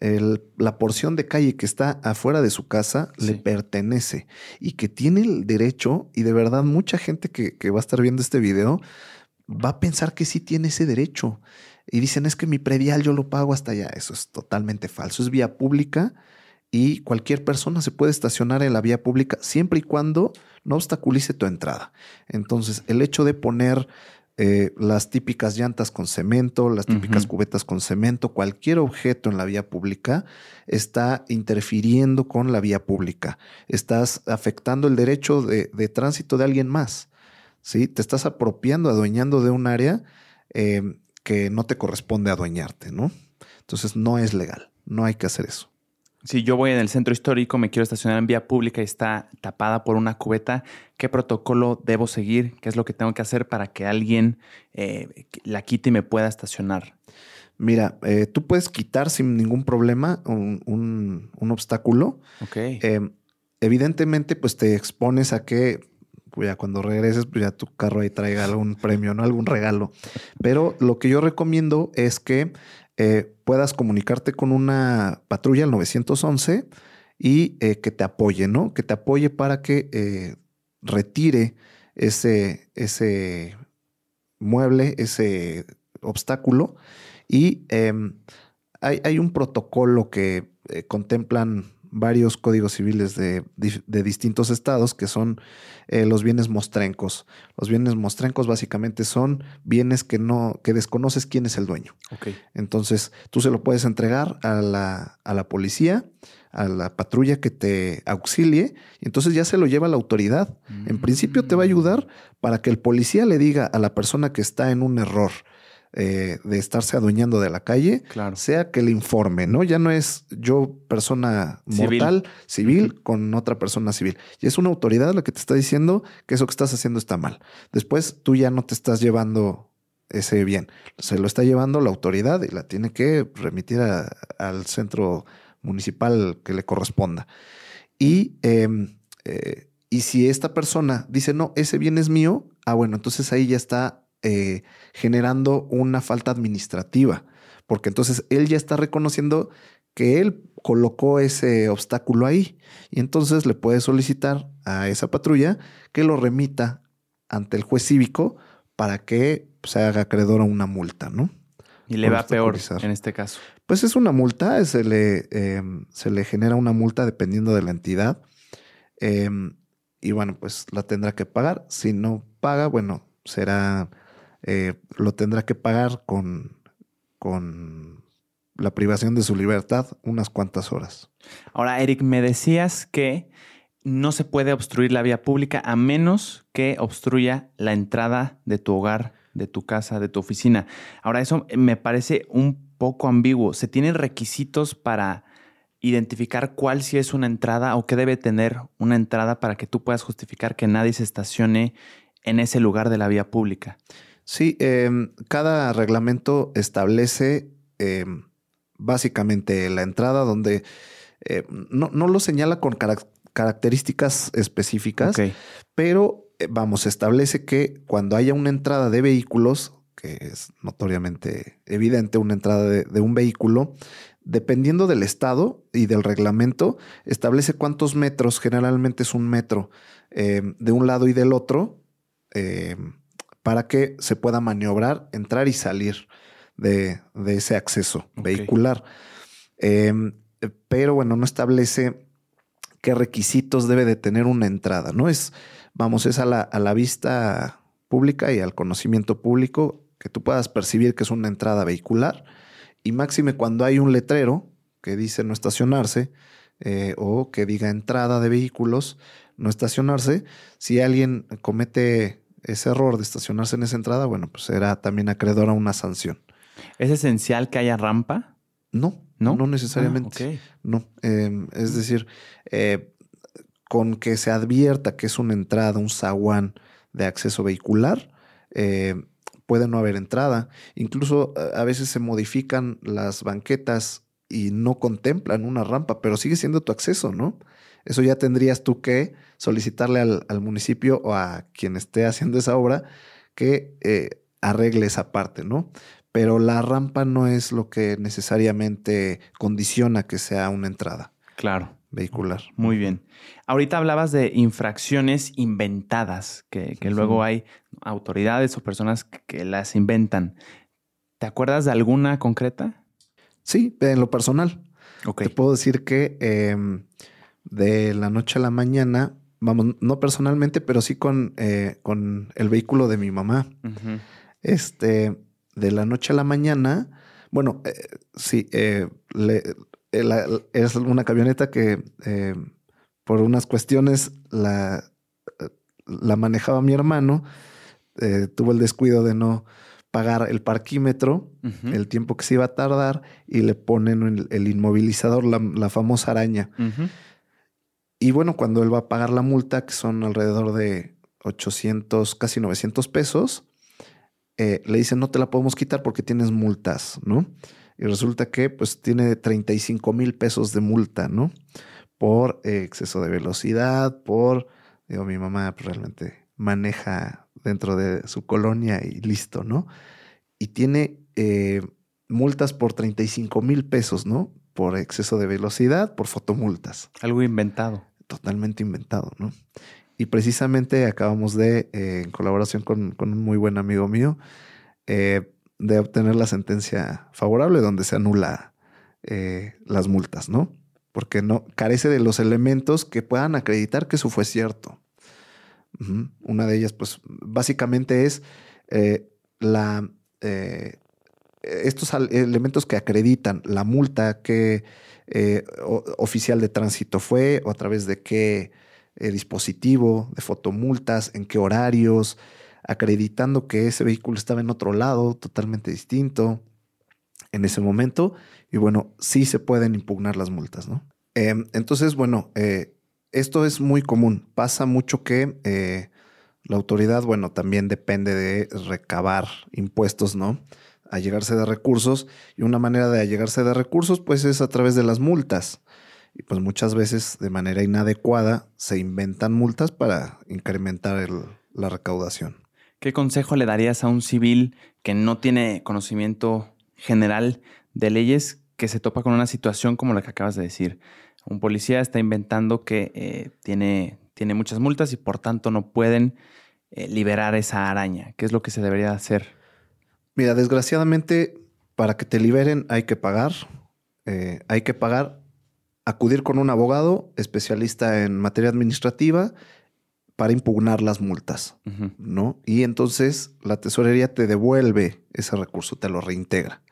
la porción de calle que está afuera de su casa le pertenece y que tiene el derecho, y de verdad mucha gente que, va a estar viendo este video va a pensar que sí tiene ese derecho. Y dicen, es que mi predial yo lo pago hasta allá. Eso es totalmente falso. Es vía pública y cualquier persona se puede estacionar en la vía pública siempre y cuando no obstaculice tu entrada. Entonces, el hecho de poner eh, las típicas llantas con cemento, las típicas cubetas con cemento, cualquier objeto en la vía pública está interfiriendo con la vía pública. Estás afectando el derecho de, tránsito de alguien más. ¿sí? Te estás apropiando, adueñando de un área eh, que no te corresponde adueñarte, ¿no? Entonces no es legal, no hay que hacer eso. Si yo voy en el centro histórico, me quiero estacionar en vía pública y está tapada por una cubeta, ¿qué protocolo debo seguir? ¿Qué es lo que tengo que hacer para que alguien eh, la quite y me pueda estacionar? Mira, eh, tú puedes quitar sin ningún problema un, obstáculo. Ok. Em, evidentemente, pues te expones a que pues, ya cuando regreses, pues ya tu carro ahí traiga algún premio, ¿no? Algún regalo. Pero lo que yo recomiendo es que eh, puedas comunicarte con una patrulla al 911 y eh, que te apoye, ¿no? Que te apoye para que eh, retire ese, ese mueble, ese obstáculo. Y em, hay, un protocolo que contemplan varios códigos civiles de, distintos estados que son eh, los bienes mostrencos. Los bienes mostrencos básicamente son bienes que no, que desconoces quién es el dueño. Entonces, tú se lo puedes entregar a la, a la policía, a la patrulla que te auxilie, y entonces ya se lo lleva la autoridad. En principio te va a ayudar para que el policía le diga a la persona que está en un error, eh, de estarse adueñando de la calle, sea que le informe, ¿no? Ya no es yo persona mortal, civil, con otra persona civil. Y es una autoridad la que te está diciendo que eso que estás haciendo está mal. Después tú ya no te estás llevando ese bien. Se lo está llevando la autoridad y la tiene que remitir al centro municipal que le corresponda. Y, em, eh, y si esta persona dice, no, ese bien es mío, ah, bueno, entonces ahí ya está eh, generando una falta administrativa, porque entonces él ya está reconociendo que él colocó ese obstáculo ahí y entonces le puede solicitar a esa patrulla que lo remita ante el juez cívico para que se haga acreedor a una multa, ¿no? Y le va peor en este caso. Pues es una multa, se le, em, se le genera una multa dependiendo de la entidad. Em, y bueno, pues la tendrá que pagar. Si no paga, bueno, será eh, lo tendrá que pagar con, con la privación de su libertad unas cuantas horas. Ahora, Eric, me decías que no se puede obstruir la vía pública a menos que obstruya la entrada de tu hogar, de tu casa, de tu oficina. Ahora, eso me parece un poco ambiguo. ¿Se tienen requisitos para identificar cuál sí es una entrada o qué debe tener una entrada para que tú puedas justificar que nadie se estacione en ese lugar de la vía pública? Sí, em, cada reglamento establece em, básicamente la entrada donde eh, no, lo señala con características específicas, pero eh, vamos, establece que cuando haya una entrada de vehículos, que es notoriamente evidente una entrada de, un vehículo, dependiendo del estado y del reglamento, establece cuántos metros, generalmente es un metro, em, de un lado y del otro, para que se pueda maniobrar, entrar y salir de, ese acceso vehicular. Em, pero bueno, no establece qué requisitos debe de tener una entrada, ¿no? Es, vamos, es a la, a la vista pública y al conocimiento público que tú puedas percibir que es una entrada vehicular y máxime cuando hay un letrero que dice no estacionarse eh, o que diga entrada de vehículos, no estacionarse, si alguien comete ese error de estacionarse en esa entrada, bueno, pues era también acreedor a una sanción. ¿Es esencial que haya rampa? No, no, no necesariamente. Ah, no, em, es decir, eh, con que se advierta que es una entrada, un zaguán de acceso vehicular, eh, puede no haber entrada. Incluso eh, a veces se modifican las banquetas y no contemplan una rampa, pero sigue siendo tu acceso, ¿no? Eso ya tendrías tú que solicitarle al, municipio o a quien esté haciendo esa obra que eh, arregle esa parte, ¿no? Pero la rampa no es lo que necesariamente condiciona que sea una entrada. Claro. Vehicular. Muy bien. Ahorita hablabas de infracciones inventadas, que, luego hay autoridades o personas que, las inventan. ¿Te acuerdas de alguna concreta? Sí, en lo personal. Te puedo decir que em, de la noche a la mañana, vamos, no personalmente, pero sí con, eh, con el vehículo de mi mamá. Este, de la noche a la mañana, bueno, eh, sí, eh, es una camioneta que por unas cuestiones la, la manejaba mi hermano, tuvo el descuido de no pagar el parquímetro, el tiempo que se iba a tardar y le ponen el, inmovilizador, la, famosa araña. Y bueno, cuando él va a pagar la multa, que son alrededor de 800, casi 900 pesos, eh, le dicen no te la podemos quitar porque tienes multas, ¿no? Y resulta que pues tiene 35 mil pesos de multa, ¿no? Por exceso de velocidad, por, digo, mi mamá pues, realmente maneja dentro de su colonia y listo, ¿no? Y tiene eh, multas por 35 mil pesos, ¿no? Por exceso de velocidad, por fotomultas. Algo inventado totalmente inventado, ¿no? y precisamente acabamos de, eh, en colaboración con, un muy buen amigo mío, eh, de obtener la sentencia favorable donde se anula eh, las multas, ¿no? Porque no carece de los elementos que puedan acreditar que eso fue cierto. Una de ellas, pues, básicamente es la estos elementos que acreditan la multa que oficial de tránsito fue o a través de qué eh, dispositivo de fotomultas, en qué horarios, acreditando que ese vehículo estaba en otro lado, totalmente distinto en ese momento. Y bueno, sí se pueden impugnar las multas, ¿no? Em, entonces, bueno, eh, esto es muy común. Pasa mucho que eh, la autoridad, bueno, también depende de recabar impuestos, ¿no? A llegarse de recursos. Y una manera de allegarse de recursos, pues es a través de las multas. Y pues muchas veces de manera inadecuada se inventan multas para incrementar la recaudación. ¿Qué consejo le darías a un civil que no tiene conocimiento general de leyes que se topa con una situación como la que acabas de decir? Un policía está inventando que eh, tiene, tiene muchas multas y por tanto no pueden eh, liberar esa araña. ¿Qué es lo que se debería hacer? Mira, desgraciadamente para que te liberen hay que pagar. Eh, hay que pagar acudir con un abogado especialista en materia administrativa para impugnar las multas, ¿no? Y entonces la tesorería te devuelve ese recurso, te lo reintegra.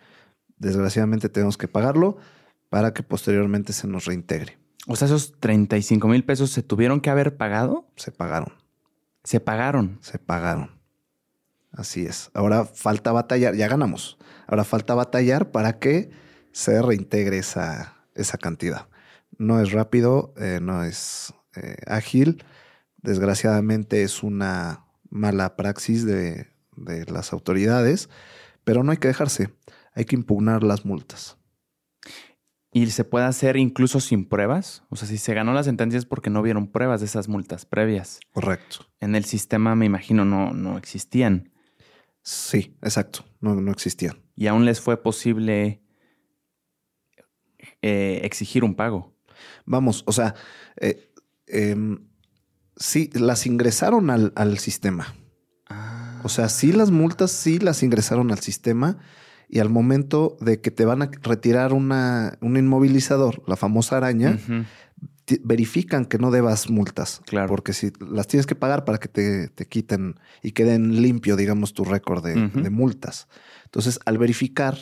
Desgraciadamente tenemos que pagarlo para que posteriormente se nos reintegre. O sea, esos 35 mil pesos se tuvieron que haber pagado. Se pagaron. Se pagaron. Se pagaron. Así es. Ahora falta batallar, ya ganamos. Ahora falta batallar para que se reintegre esa, esa cantidad no es rápido, eh, no es eh, ágil. Desgraciadamente es una mala praxis de, las autoridades, pero no hay que dejarse, hay que impugnar las multas. ¿Y se puede hacer incluso sin pruebas? O sea, si se ganó la sentencia es porque no vieron pruebas de esas multas previas. Correcto. En el sistema, me imagino, no, no existían. Sí, exacto, no, no existían. Y aún les fue posible eh, exigir un pago. Vamos, o sea, eh, em, sí, las ingresaron al, sistema. O sea, sí las multas, sí las ingresaron al sistema y al momento de que te van a retirar una, un inmovilizador, la famosa araña, verifican que no debas multas. Claro. Porque si las tienes que pagar para que te, quiten y queden limpio, digamos, tu récord de, multas. Entonces, al verificar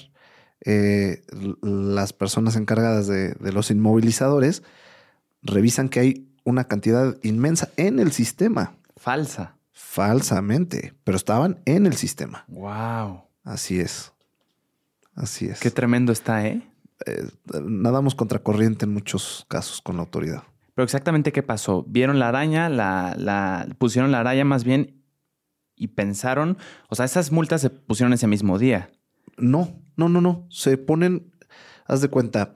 eh, las personas encargadas de, los inmovilizadores revisan que hay una cantidad inmensa en el sistema. Falsa. Falsamente, pero estaban en el sistema. Wow. Así es. Así es. Qué tremendo está, ¿eh? ¿Eh? nadamos contracorriente en muchos casos con la autoridad. Pero exactamente qué pasó. Vieron la araña, la, la pusieron la araña más bien y pensaron, o sea, esas multas se pusieron ese mismo día. No, no, no, no. Se ponen, haz de cuenta,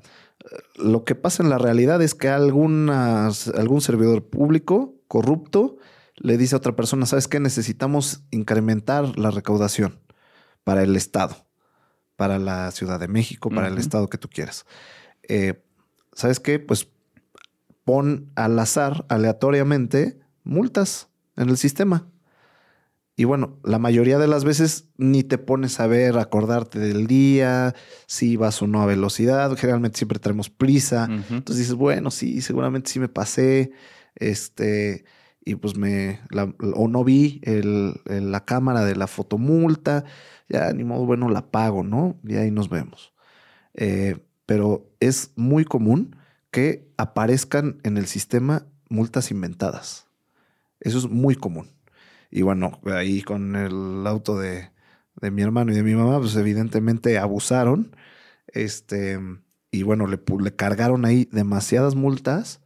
lo que pasa en la realidad es que algún servidor público corrupto le dice a otra persona, ¿sabes qué? Necesitamos incrementar la recaudación para el Estado, para la Ciudad de México, para el Estado que tú quieras. Eh, ¿Sabes qué? Pues pon al azar, aleatoriamente, multas en el sistema. Y bueno, la mayoría de las veces ni te pones a ver, acordarte del día, si vas o no a velocidad. Generalmente siempre tenemos prisa. Entonces dices, bueno, sí, seguramente sí me pasé. Este, y pues me, o no vi la cámara de la fotomulta. Ya ni modo, bueno, la pago, ¿no? Y ahí nos vemos. Eh, pero es muy común que aparezcan en el sistema multas inventadas. Eso es muy común. Y bueno, ahí con el auto de, mi hermano y de mi mamá, pues evidentemente abusaron. Este, y bueno, le, le cargaron ahí demasiadas multas.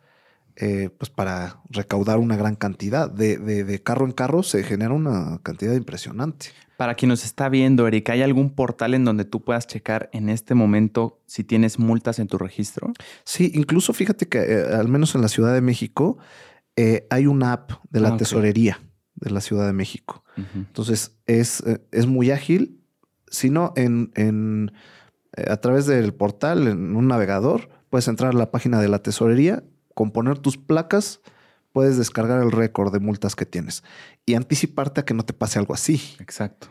Eh, pues para recaudar una gran cantidad. De, de, carro en carro se genera una cantidad impresionante. Para quien nos está viendo, Erika, ¿hay algún portal en donde tú puedas checar en este momento si tienes multas en tu registro? Sí, incluso fíjate que eh, al menos en la Ciudad de México eh, hay una app de la ah, tesorería de la Ciudad de México. Entonces, es, es, muy ágil. Si no, en, en, a través del portal, en un navegador, puedes entrar a la página de la tesorería, componer tus placas, puedes descargar el récord de multas que tienes y anticiparte a que no te pase algo así. Exacto.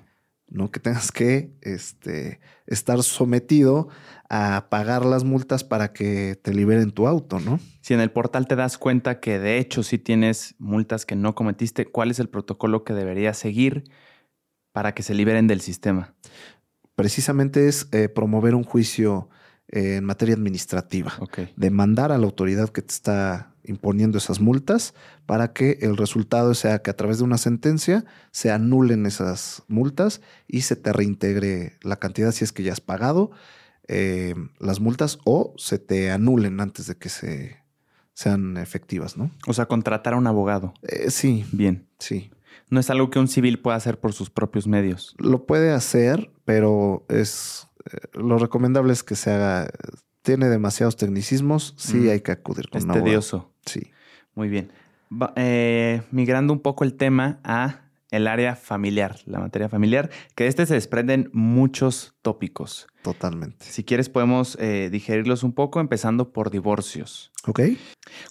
¿no? Que tengas que este, estar sometido a pagar las multas para que te liberen tu auto, ¿no? Si en el portal te das cuenta que de hecho sí tienes multas que no cometiste, ¿cuál es el protocolo que deberías seguir para que se liberen del sistema? Precisamente es eh, promover un juicio eh, en materia administrativa. Demandar a la autoridad que te está imponiendo esas multas para que el resultado sea que a través de una sentencia se anulen esas multas y se te reintegre la cantidad si es que ya has pagado eh, las multas o se te anulen antes de que se sean efectivas, ¿no? O sea, contratar a un abogado. Eh, sí. Bien. Sí. No es algo que un civil pueda hacer por sus propios medios. Lo puede hacer, pero es lo recomendable es que se haga tiene demasiados tecnicismos, sí mm. hay que acudir con Es tedioso. Sí. Muy bien. Eh, migrando un poco el tema a el área familiar, la materia familiar, que de este se desprenden muchos tópicos. Totalmente. Si quieres podemos eh, digerirlos un poco, empezando por divorcios. Ok.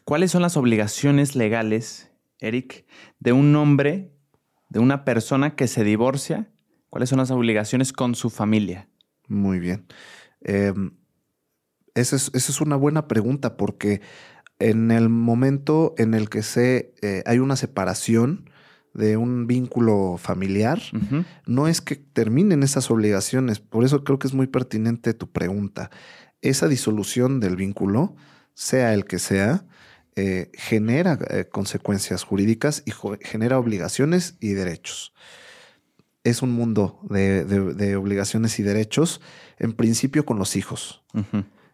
¿Cuáles son las obligaciones legales, Eric, de un hombre, de una persona que se divorcia? ¿Cuáles son las obligaciones con su familia? Muy bien. Eh, esa es, una buena pregunta porque en el momento en el que se, eh, hay una separación de un vínculo familiar, no es que terminen esas obligaciones. Por eso creo que es muy pertinente tu pregunta. Esa disolución del vínculo, sea el que sea, eh, genera eh, consecuencias jurídicas y genera obligaciones y derechos. Es un mundo de, obligaciones y derechos, en principio con los hijos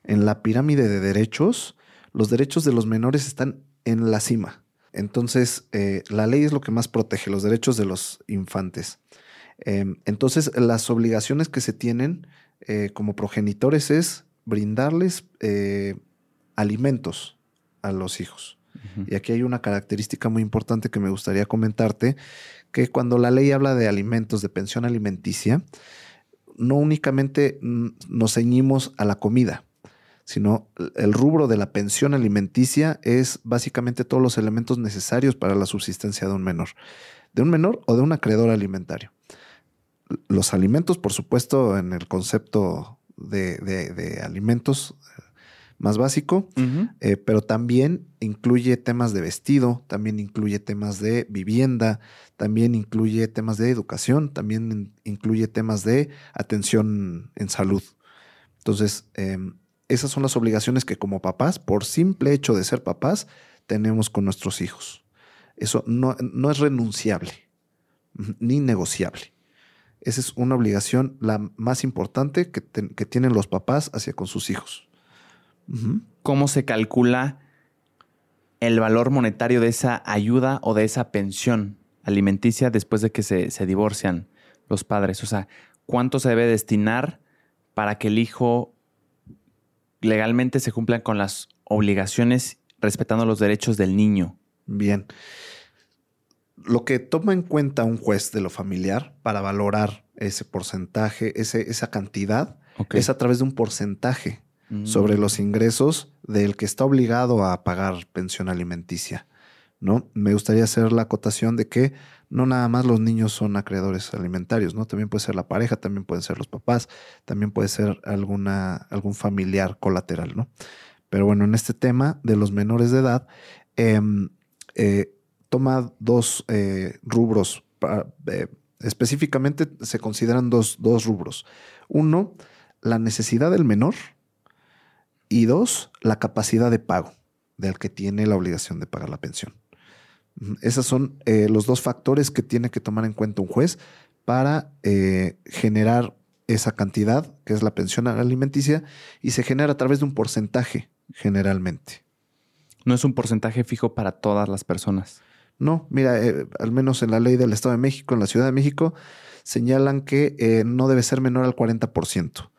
en la pirámide de derechos, los derechos de los menores están en la cima. Entonces, eh, la ley es lo que más protege los derechos de los infantes. Em, entonces, las obligaciones que se tienen eh, como progenitores es brindarles eh, alimentos a los hijos. Y aquí hay una característica muy importante que me gustaría comentarte, que cuando la ley habla de alimentos, de pensión alimenticia, no únicamente nos ceñimos a la comida, sino el rubro de la pensión alimenticia es básicamente todos los elementos necesarios para la subsistencia de un menor, de un menor o de un acreedor alimentario. Los alimentos, por supuesto, en el concepto de, alimentos eh, más básico, eh, pero también incluye temas de vestido, también incluye temas de vivienda, también incluye temas de educación, también incluye temas de atención en salud. Entonces, em, esas son las obligaciones que como papás, por simple hecho de ser papás, tenemos con nuestros hijos. Eso no, es renunciable ni negociable. Esa es una obligación la más importante que, tienen los papás hacia con sus hijos. ¿Cómo se calcula el valor monetario de esa ayuda o de esa pensión alimenticia después de que se, se divorcian los padres? O sea, ¿cuánto se debe destinar para que el hijo legalmente se cumplan con las obligaciones respetando los derechos del niño. Bien. Lo que toma en cuenta un juez de lo familiar para valorar ese porcentaje, ese, esa cantidad, es a través de un porcentaje sobre los ingresos del que está obligado a pagar pensión alimenticia. ¿no? Me gustaría hacer la acotación de que no nada más los niños son acreedores alimentarios, ¿no? También puede ser la pareja, también pueden ser los papás, también puede ser alguna, algún familiar colateral, ¿no? Pero bueno, en este tema de los menores de edad, em, eh, toma dos eh, rubros. Eh, específicamente se consideran dos, dos rubros. Uno, la necesidad del menor y dos, la capacidad de pago del que tiene la obligación de pagar la pensión. Esos son eh, los dos factores que tiene que tomar en cuenta un juez para eh, generar esa cantidad, que es la pensión alimenticia, y se genera a través de un porcentaje, generalmente. No es un porcentaje fijo para todas las personas. No, mira, eh, al menos en la ley del Estado de México, en la Ciudad de México, señalan que no debe ser menor al 40%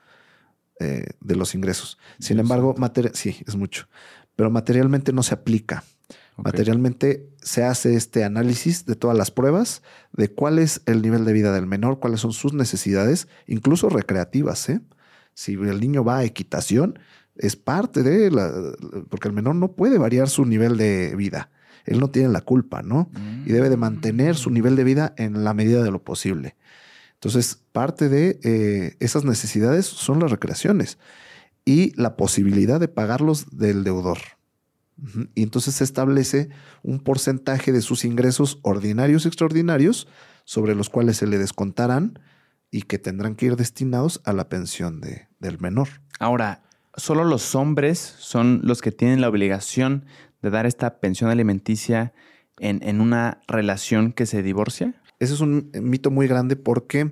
de los ingresos. Sin embargo, sí, es mucho, pero materialmente no se aplica. Materialmente se hace este análisis de todas las pruebas, de cuál es el nivel de vida del menor, cuáles son sus necesidades, incluso recreativas. ¿eh? Si el niño va a equitación, es parte de la... porque el menor no puede variar su nivel de vida. él no tiene la culpa, ¿no? Y debe de mantener su nivel de vida en la medida de lo posible. Entonces, parte de eh, esas necesidades son las recreaciones y la posibilidad de pagarlos del deudor. Y entonces se establece un porcentaje de sus ingresos ordinarios y extraordinarios sobre los cuales se le descontarán y que tendrán que ir destinados a la pensión de, del menor. Ahora, ¿solo los hombres son los que tienen la obligación de dar esta pensión alimenticia en, en una relación que se divorcia? Ese es un mito muy grande porque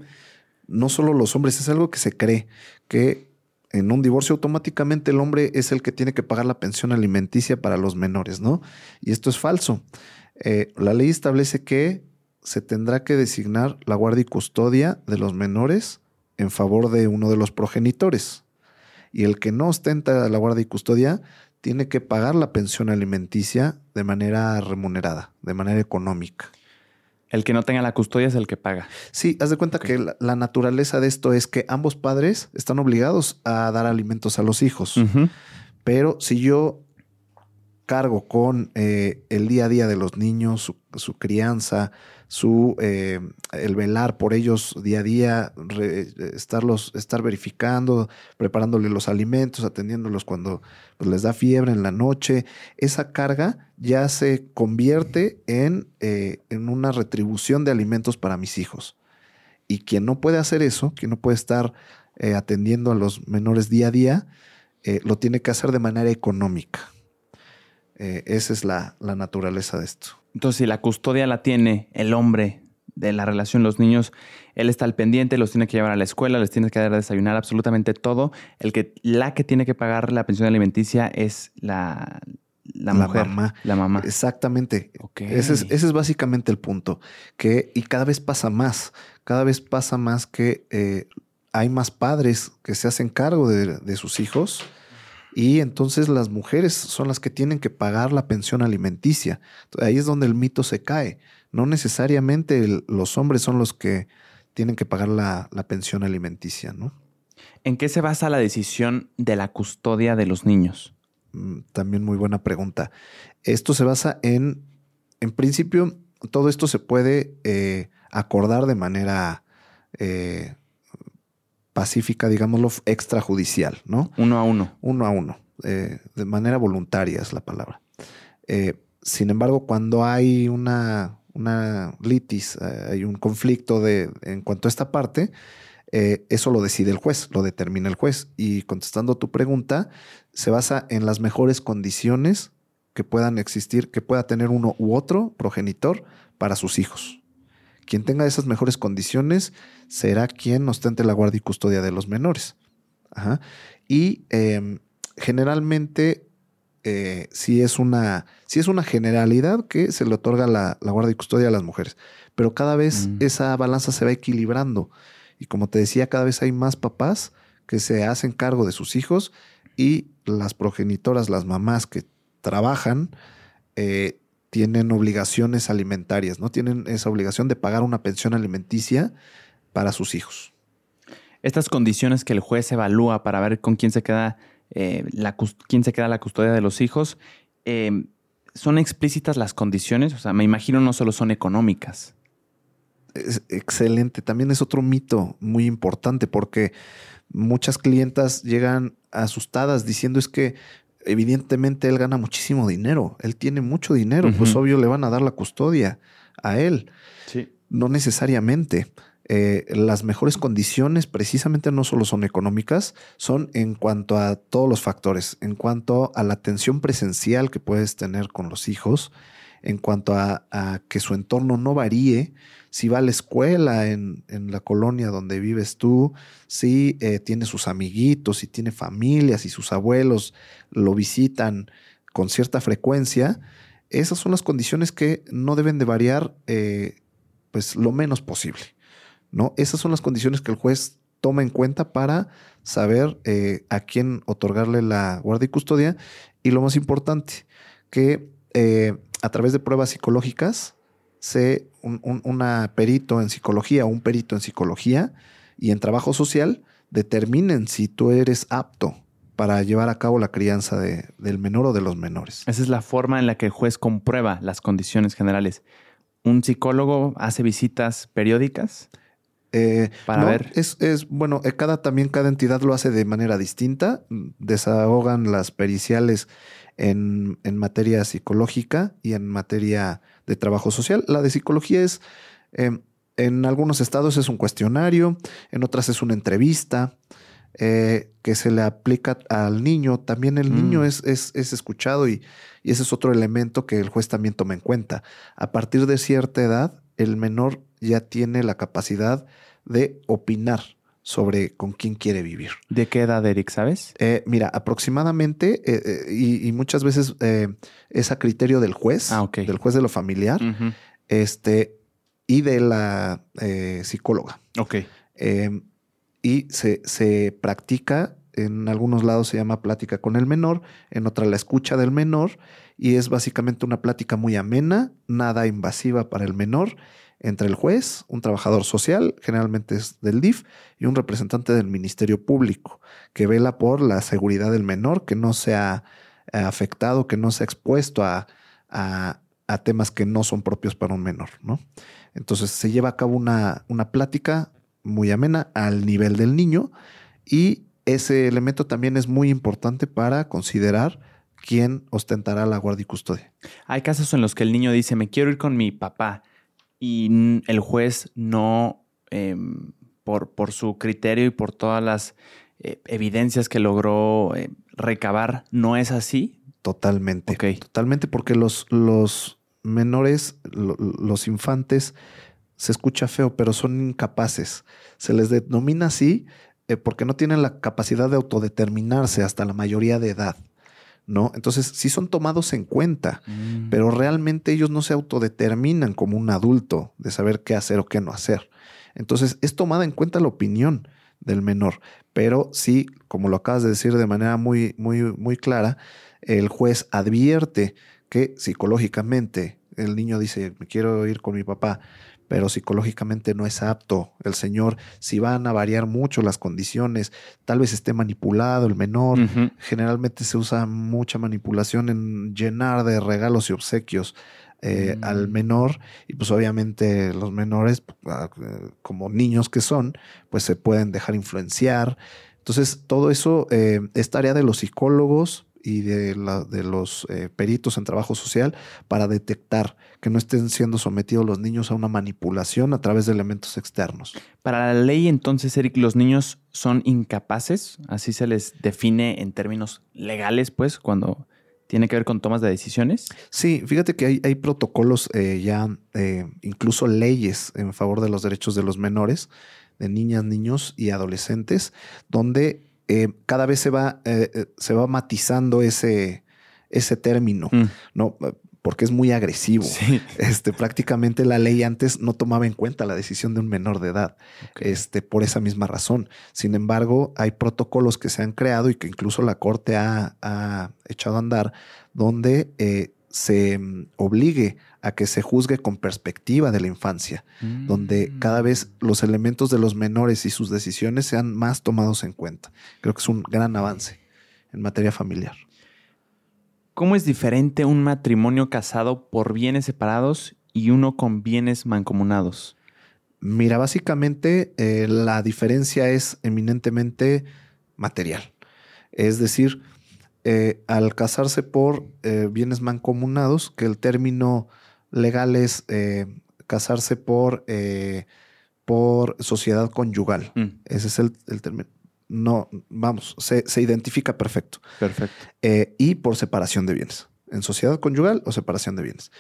no solo los hombres, es algo que se cree que en un divorcio automáticamente el hombre es el que tiene que pagar la pensión alimenticia para los menores, ¿no? Y esto es falso. Eh, la ley establece que se tendrá que designar la guardia y custodia de los menores en favor de uno de los progenitores. Y el que no ostenta la guardia y custodia tiene que pagar la pensión alimenticia de manera remunerada, de manera económica. El que no tenga la custodia es el que paga. Sí, haz de cuenta que la, naturaleza de esto es que ambos padres están obligados a dar alimentos a los hijos. Pero si yo cargo con eh, el día a día de los niños, su, crianza, su eh, el velar por ellos día a día, estarlos, estar verificando, preparándole los alimentos, atendiéndolos cuando pues, les da fiebre en la noche. Esa carga ya se convierte en, eh, en una retribución de alimentos para mis hijos. Y quien no puede hacer eso, quien no puede estar atendiendo a los menores día a día, lo tiene que hacer de manera económica. Eh, esa es la, naturaleza de esto. Entonces, si la custodia la tiene el hombre de la relación, los niños, él está al pendiente, los tiene que llevar a la escuela, les tiene que dar a desayunar, absolutamente todo. El que, la que tiene que pagar la pensión alimenticia es la, la, mujer, mamá. La mamá. Exactamente. Ese, es, básicamente el punto. Que, y cada vez pasa más. Cada vez pasa más que eh, hay más padres que se hacen cargo de, de sus hijos y entonces las mujeres son las que tienen que pagar la pensión alimenticia. Ahí es donde el mito se cae. No necesariamente los hombres son los que tienen que pagar la, pensión alimenticia, ¿no? ¿En qué se basa la decisión de la custodia de los niños? Mm, también muy buena pregunta. Esto se basa en, en principio, todo esto se puede eh, acordar de manera eh, pacífica, digámoslo, extrajudicial, ¿no? Uno a uno. Uno a uno. Eh, de manera voluntaria es la palabra. Eh, sin embargo, cuando hay una, una litis, eh, hay un conflicto de, en cuanto a esta parte, eso lo decide el juez, lo determina el juez. Y contestando tu pregunta, se basa en las mejores condiciones que puedan existir, que pueda tener uno u otro progenitor para sus hijos. Quien tenga esas mejores condiciones será quien ostente la guardia y custodia de los menores. Y em, generalmente, eh, si, es una, si es una generalidad que se le otorga la, guardia y custodia a las mujeres, pero cada vez mm. esa balanza se va equilibrando. Y como te decía, cada vez hay más papás que se hacen cargo de sus hijos y las progenitoras, las mamás que trabajan, eh, tienen obligaciones alimentarias, ¿no? Tienen esa obligación de pagar una pensión alimenticia para sus hijos. Estas condiciones que el juez evalúa para ver con quién se queda, eh, la, quién se queda la custodia de los hijos, eh, ¿son explícitas las condiciones? O sea, me imagino no solo son económicas. Es excelente. También es otro mito muy importante porque muchas clientas llegan asustadas diciendo es que evidentemente él gana muchísimo dinero, él tiene mucho dinero, pues obvio le van a dar la custodia a él. Sí. No necesariamente. Eh, las mejores condiciones precisamente no solo son económicas, son en cuanto a todos los factores, en cuanto a la atención presencial que puedes tener con los hijos, en cuanto a, que su entorno no varíe, si va a la escuela en, la colonia donde vives tú, si eh, tiene sus amiguitos, si tiene familias y sus abuelos lo visitan con cierta frecuencia, esas son las condiciones que no deben de variar eh, pues lo menos posible. ¿no? Esas son las condiciones que el juez toma en cuenta para saber eh, a quién otorgarle la guardia y custodia. Y lo más importante, que a través de pruebas psicológicas, se, un, una perito en psicología o un perito en psicología y en trabajo social determinen si tú eres apto para llevar a cabo la crianza de, del menor o de los menores. Esa es la forma en la que el juez comprueba las condiciones generales. ¿Un psicólogo hace visitas periódicas? Eh, para ver. Es, es, bueno, eh, cada, también cada entidad lo hace de manera distinta. Desahogan las periciales en, en materia psicológica y en materia de trabajo social. La de psicología es, em, en algunos estados es un cuestionario, en otras es una entrevista. Eh, que se le aplica al niño, también el niño mm. es, es, es escuchado y, y, ese es otro elemento que el juez también toma en cuenta. A partir de cierta edad, el menor ya tiene la capacidad de opinar sobre con quién quiere vivir. ¿De qué edad, Eric, sabes? Eh, mira, aproximadamente, eh, y, muchas veces es a criterio del juez, ah, del juez de lo familiar, este, y de la psicóloga. Ok y se, se practica, en algunos lados se llama plática con el menor, en otra la escucha del menor, y es básicamente una plática muy amena, nada invasiva para el menor, entre el juez, un trabajador social, generalmente es del DIF, y un representante del Ministerio Público, que vela por la seguridad del menor, que no sea eh, afectado, que no sea expuesto a, a, temas que no son propios para un menor, ¿no? Entonces se lleva a cabo una, una plática muy amena al nivel del niño y ese elemento también es muy importante para considerar quién ostentará la guardia y custodia. Hay casos en los que el niño dice, me quiero ir con mi papá y el juez no, em, por, por, su criterio y por todas las eh, evidencias que logró eh, recabar, ¿no es así? Totalmente. Totalmente porque los, los menores, los infantes, se escucha feo, pero son incapaces. Se les denomina así eh, porque no tienen la capacidad de autodeterminarse hasta la mayoría de edad. ¿No? Entonces, sí son tomados en cuenta, mm. pero realmente ellos no se autodeterminan como un adulto de saber qué hacer o qué no hacer. Entonces, es tomada en cuenta la opinión del menor, pero sí, como lo acabas de decir de manera muy, muy, muy clara, el juez advierte que psicológicamente el niño dice, me quiero ir con mi papá, pero psicológicamente no es apto. El Señor, si van a variar mucho las condiciones, tal vez esté manipulado el menor. Generalmente se usa mucha manipulación en llenar de regalos y obsequios eh, al mm. menor y pues obviamente los menores, ah, como niños que son, pues se pueden dejar influenciar. Entonces, todo eso eh, es tarea de los psicólogos, y de, la, de los eh, peritos en trabajo social para detectar que no estén siendo sometidos los niños a una manipulación a través de elementos externos. Para la ley, entonces, Eric, los niños son incapaces, así se les define en términos legales, pues, cuando tiene que ver con tomas de decisiones. Sí, fíjate que hay, hay protocolos eh, ya, eh, incluso leyes en favor de los derechos de los menores, de niñas, niños y adolescentes, donde eh, cada vez se va, eh, eh, se va matizando ese, ese término, mm. ¿no? Porque es muy agresivo. Este, prácticamente la ley antes no tomaba en cuenta la decisión de un menor de edad, este, por esa misma razón. Sin embargo, hay protocolos que se han creado y que incluso la Corte ha, ha echado a andar, donde se mm, obligue a que se juzgue con perspectiva de la infancia, donde mm. cada vez los elementos de los menores y sus decisiones sean más tomados en cuenta. Creo que es un gran avance en materia familiar. ¿Cómo es diferente un matrimonio casado por bienes separados y uno con bienes mancomunados? Mira, básicamente eh, la diferencia es eminentemente material. Es decir, eh, al casarse por eh, bienes mancomunados, que el término legal es eh, casarse por, por sociedad conyugal. Mm. Ese es el, término. No, vamos, se, identifica perfecto. Perfecto. y por separación de bienes. En sociedad conyugal o separación de bienes.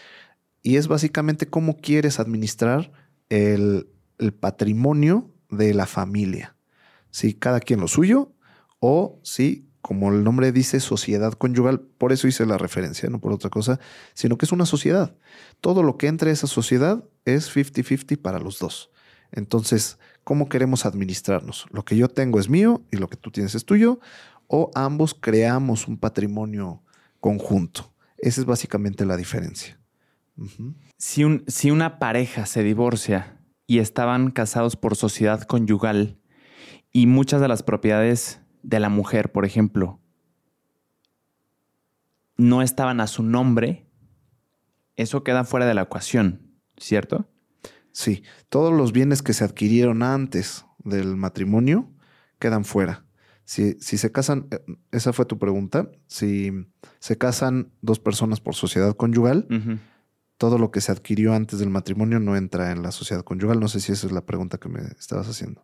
Y es básicamente cómo quieres administrar el, el patrimonio de la familia. Si cada quien lo suyo o si como el nombre dice, sociedad conyugal, por eso hice la referencia, no por otra cosa, sino que es una sociedad. Todo lo que entre a esa sociedad es 50-50 para los dos. Entonces, ¿cómo queremos administrarnos? Lo que yo tengo es mío y lo que tú tienes es tuyo, o ambos creamos un patrimonio conjunto. Esa es básicamente la diferencia. si, un, si una pareja se divorcia y estaban casados por sociedad conyugal y muchas de las propiedades de la mujer, por ejemplo, no estaban a su nombre, eso queda fuera de la ecuación, ¿cierto? Sí, todos los bienes que se adquirieron antes del matrimonio quedan fuera. Si, si, se casan, eh, esa fue tu pregunta, si se casan dos personas por sociedad conyugal, todo lo que se adquirió antes del matrimonio no entra en la sociedad conyugal. No sé si esa es la pregunta que me estabas haciendo.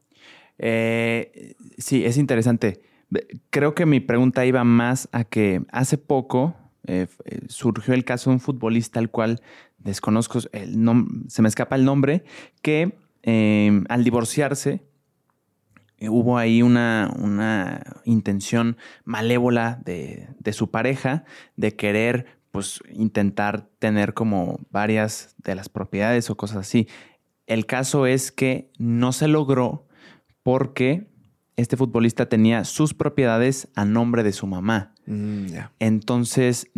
Eh, sí, es interesante. Creo que mi pregunta iba más a que hace poco eh, eh, surgió el caso de un futbolista al cual desconozco, el se me escapa el nombre, que em, al divorciarse hubo ahí una, una intención malévola de, de, su pareja de querer pues intentar tener como varias de las propiedades o cosas así. El caso es que no se logró porque este futbolista tenía sus propiedades a nombre de su mamá. Mm, Entonces,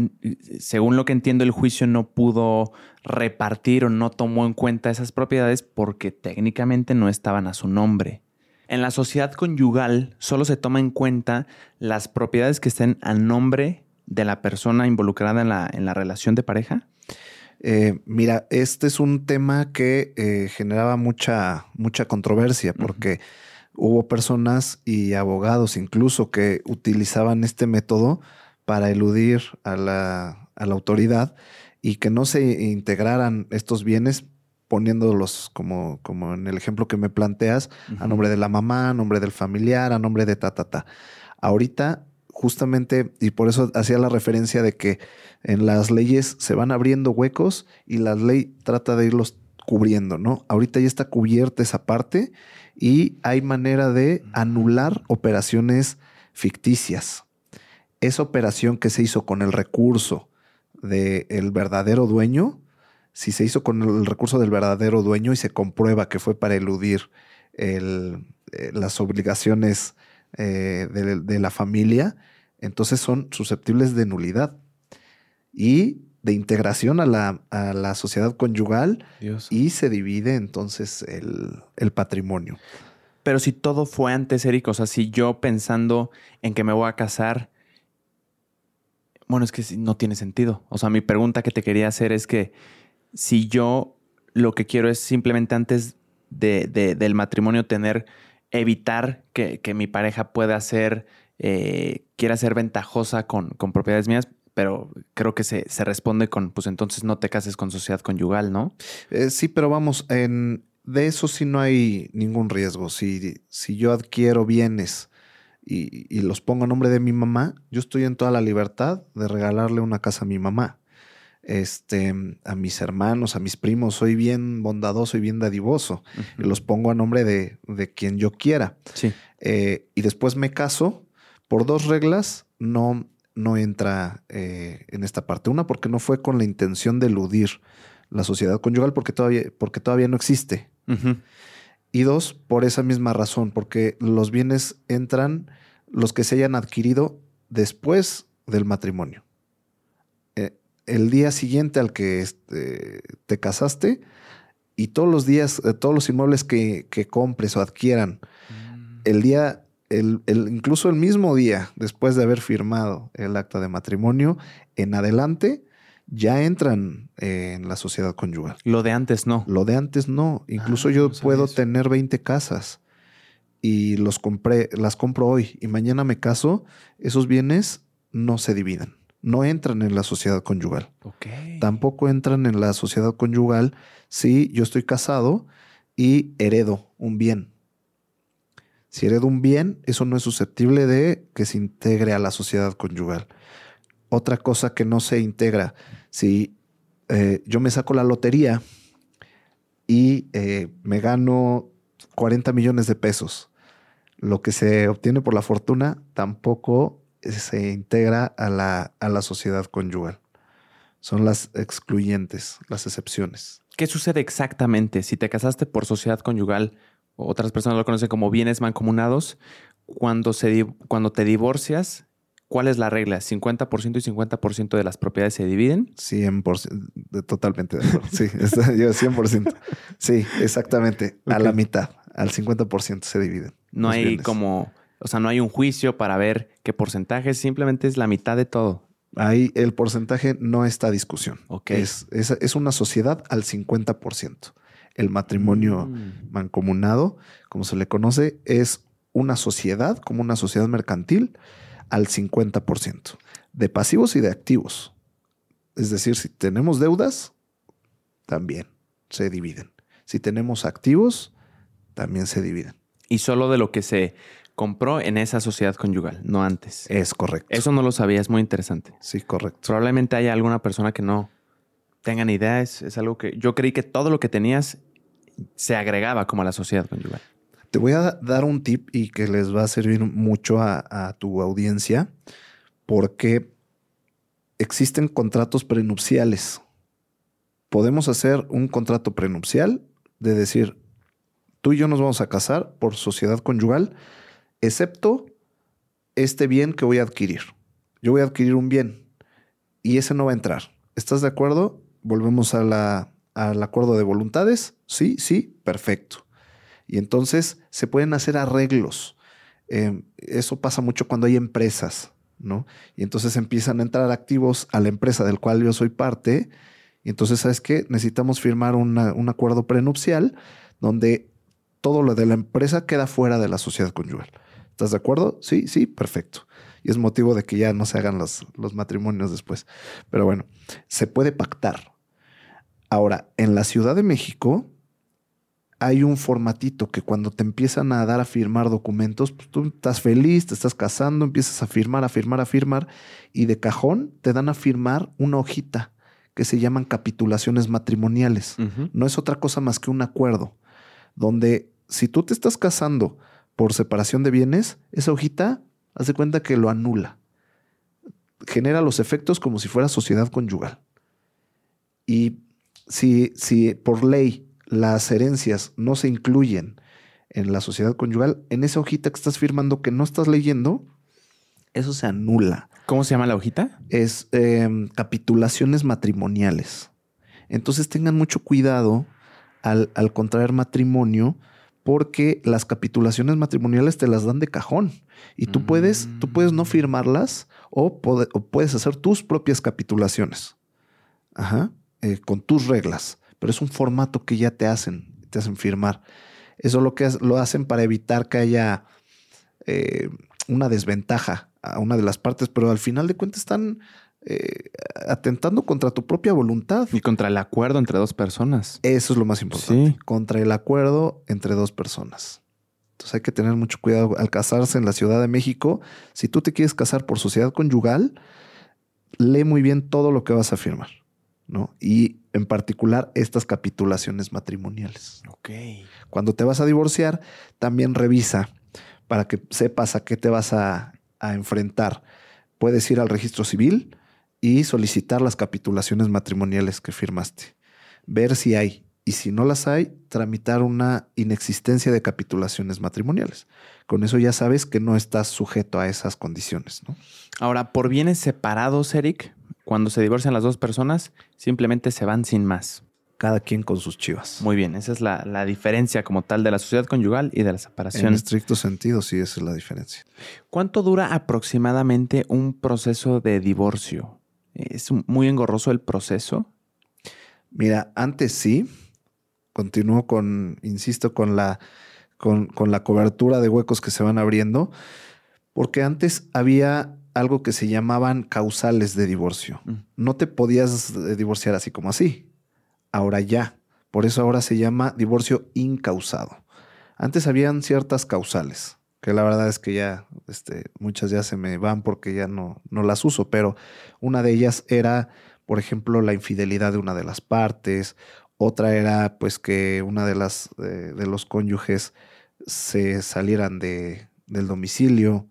según lo que entiendo, el juicio no pudo repartir o no tomó en cuenta esas propiedades porque técnicamente no estaban a su nombre. En la sociedad conyugal solo se toma en cuenta las propiedades que estén a nombre de la persona involucrada en la, en la relación de pareja. Eh, mira, este es un tema que eh, generaba mucha, mucha controversia porque hubo personas y abogados incluso que utilizaban este método para eludir a la, autoridad y que no se integraran estos bienes poniéndolos como, como en el ejemplo que me planteas, a nombre de la mamá, a nombre del familiar, a nombre de ta, ta, ta. Ahorita, justamente, y por eso hacía la referencia de que en las leyes se van abriendo huecos y la ley trata de irlos cubriendo, ¿no? Ahorita ya está cubierta esa parte y hay manera de anular operaciones ficticias. Esa operación que se hizo con el recurso del verdadero dueño, si se hizo con el recurso del verdadero dueño y se comprueba que fue para eludir eh, las obligaciones eh, de la familia, entonces son susceptibles de nulidad. Y de integración a la, sociedad conyugal y se divide entonces el, patrimonio. Pero si todo fue antes, Eric, o sea, si yo pensando en que me voy a casar, bueno, es que no tiene sentido. O sea, mi pregunta que te quería hacer es que si yo lo que quiero es simplemente antes de, del matrimonio tener, evitar que, mi pareja pueda ser, eh, quiera ser ventajosa con, con propiedades mías, pero creo que se, responde con, pues entonces no te cases con sociedad conyugal, ¿no? Eh, sí, pero vamos, en, de eso sí no hay ningún riesgo. Si, si yo adquiero bienes y, los pongo a nombre de mi mamá, yo estoy en toda la libertad de regalarle una casa a mi mamá. Este, a mis hermanos, a mis primos, soy bien bondadoso y bien dadivoso. Y los pongo a nombre de, quien yo quiera. Sí. Eh, y después me caso por dos reglas. No, no entra eh, en esta parte. Una, porque no fue con la intención de eludir la sociedad conyugal, porque todavía, porque todavía no existe. Y dos, por esa misma razón, porque los bienes entran los que se hayan adquirido después del matrimonio. Eh, el día siguiente al que este, te casaste y todos los días, eh, todos los inmuebles que, que compres o adquieran, mm. el día incluso el mismo día después de haber firmado el acta de matrimonio, en adelante ya entran eh, en la sociedad conyugal. Lo de antes no. Lo de antes no. Incluso ah, yo puedo tener 20 casas y los compré, las compro hoy y mañana me caso, esos bienes no se dividen. No entran en la sociedad conyugal. Tampoco entran en la sociedad conyugal si yo estoy casado y heredo un bien. Si heredo un bien, eso no es susceptible de que se integre a la sociedad conyugal. Otra cosa que no se integra, si eh, yo me saco la lotería y eh, me gano 40 millones de pesos, lo que se obtiene por la fortuna tampoco se integra a la, a la sociedad conyugal. Son las excluyentes, las excepciones. ¿Qué sucede exactamente si te casaste por sociedad conyugal? Otras personas lo conocen como bienes mancomunados, cuando, se, cuando te divorcias, ¿cuál es la regla? ¿50% y 50% de las propiedades se dividen? 100%, totalmente de acuerdo. Sí, yo 100%. Sí, exactamente. A la mitad, al 50% se dividen. No hay como, o sea, no hay un juicio para ver qué porcentaje, simplemente es la mitad de todo. Ahí el porcentaje no está a discusión. Ok. Es, es, es una sociedad al 50%. El matrimonio Mm. mancomunado, como se le conoce, es una sociedad, como una sociedad mercantil, al 50%. De pasivos y de activos. Es decir, si tenemos deudas, también se dividen. Si tenemos activos, también se dividen. Y solo de lo que se compró en esa sociedad conyugal, no antes. Es correcto. Eso no lo sabía, es muy interesante. Sí, correcto. Probablemente haya alguna persona que no tenga ni idea. Es, es algo que yo creí que todo lo que tenías se agregaba como a la sociedad conyugal. Te voy a dar un tip y que les va a servir mucho a, a tu audiencia porque existen contratos prenupciales. Podemos hacer un contrato prenupcial de decir, tú y yo nos vamos a casar por sociedad conyugal, excepto este bien que voy a adquirir. Yo voy a adquirir un bien y ese no va a entrar. ¿Estás de acuerdo? Volvemos a la- al acuerdo de voluntades. Sí, sí, perfecto. Y entonces se pueden hacer arreglos. Eh, eso pasa mucho cuando hay empresas, ¿no? Y entonces empiezan a entrar activos a la empresa del cual yo soy parte. Y entonces, ¿sabes qué? Necesitamos firmar una- un acuerdo prenupcial donde todo lo de la empresa queda fuera de la sociedad conyugal. ¿Estás de acuerdo? Sí, sí, perfecto. Y es motivo de que ya no se hagan los, los matrimonios después. Pero bueno, se puede pactar. Ahora, en la Ciudad de México hay un formatito que cuando te empiezan a dar a firmar documentos, pues tú estás feliz, te estás casando, empiezas a firmar, a firmar, a firmar, y de cajón te dan a firmar una hojita que se llaman capitulaciones matrimoniales. No es otra cosa más que un acuerdo, donde si tú te estás casando por separación de bienes, esa hojita, haz de cuenta que lo anula. Genera los efectos como si fuera sociedad conyugal. Y si, si por ley las herencias no se incluyen en la sociedad conyugal, en esa hojita que estás firmando que no estás leyendo, eso se anula ¿Cómo se llama la hojita? es eh, capitulaciones matrimoniales. Entonces tengan mucho cuidado al, al contraer matrimonio porque las capitulaciones matrimoniales te las dan de cajón y tú puedes, tú puedes no firmarlas o, o puedes hacer tus propias capitulaciones. Ajá, eh, con tus reglas, pero es un formato que ya te hacen, te hacen firmar. Eso lo que es- lo hacen para evitar que haya eh, una desventaja a una de las partes, pero al final de cuentas están eh, atentando contra tu propia voluntad. Y contra el acuerdo entre dos personas. Eso es lo más importante. Sí. Contra el acuerdo entre dos personas. Entonces hay que tener mucho cuidado al casarse en la Ciudad de México. Si tú te quieres casar por sociedad conyugal, lee muy bien todo lo que vas a firmar, ¿no? Y en particular estas capitulaciones matrimoniales. Ok. Cuando te vas a divorciar, también revisa para que sepas a qué te vas a, a enfrentar. Puedes ir al registro civil y solicitar las capitulaciones matrimoniales que firmaste. Ver si hay. Y si no las hay, tramitar una inexistencia de capitulaciones matrimoniales. Con eso ya sabes que no estás sujeto a esas condiciones, ¿no? Ahora, por bienes separados, Eric, cuando se divorcian las dos personas, simplemente se van sin más. Cada quien con sus chivas. Muy bien, esa es la, la diferencia como tal de la sociedad conyugal y de la en separación. estricto sentido, sí, esa es la diferencia. ¿Cuánto dura aproximadamente un proceso de divorcio? ¿Es muy engorroso el proceso? Mira, antes sí, continúo con, insisto, con la, con, con la cobertura de huecos que se van abriendo, porque antes había algo que se llamaban causales de divorcio. Mm. No te podías eh, divorciar así como así. Ahora ya. Por eso ahora se llama divorcio incausado. Antes habían ciertas causales, que la verdad es que ya este, muchas ya se me van porque ya no, no las uso, pero una de ellas era, por ejemplo, la infidelidad de una de las partes, otra era pues que una de las eh, de los cónyuges se salieran de, del domicilio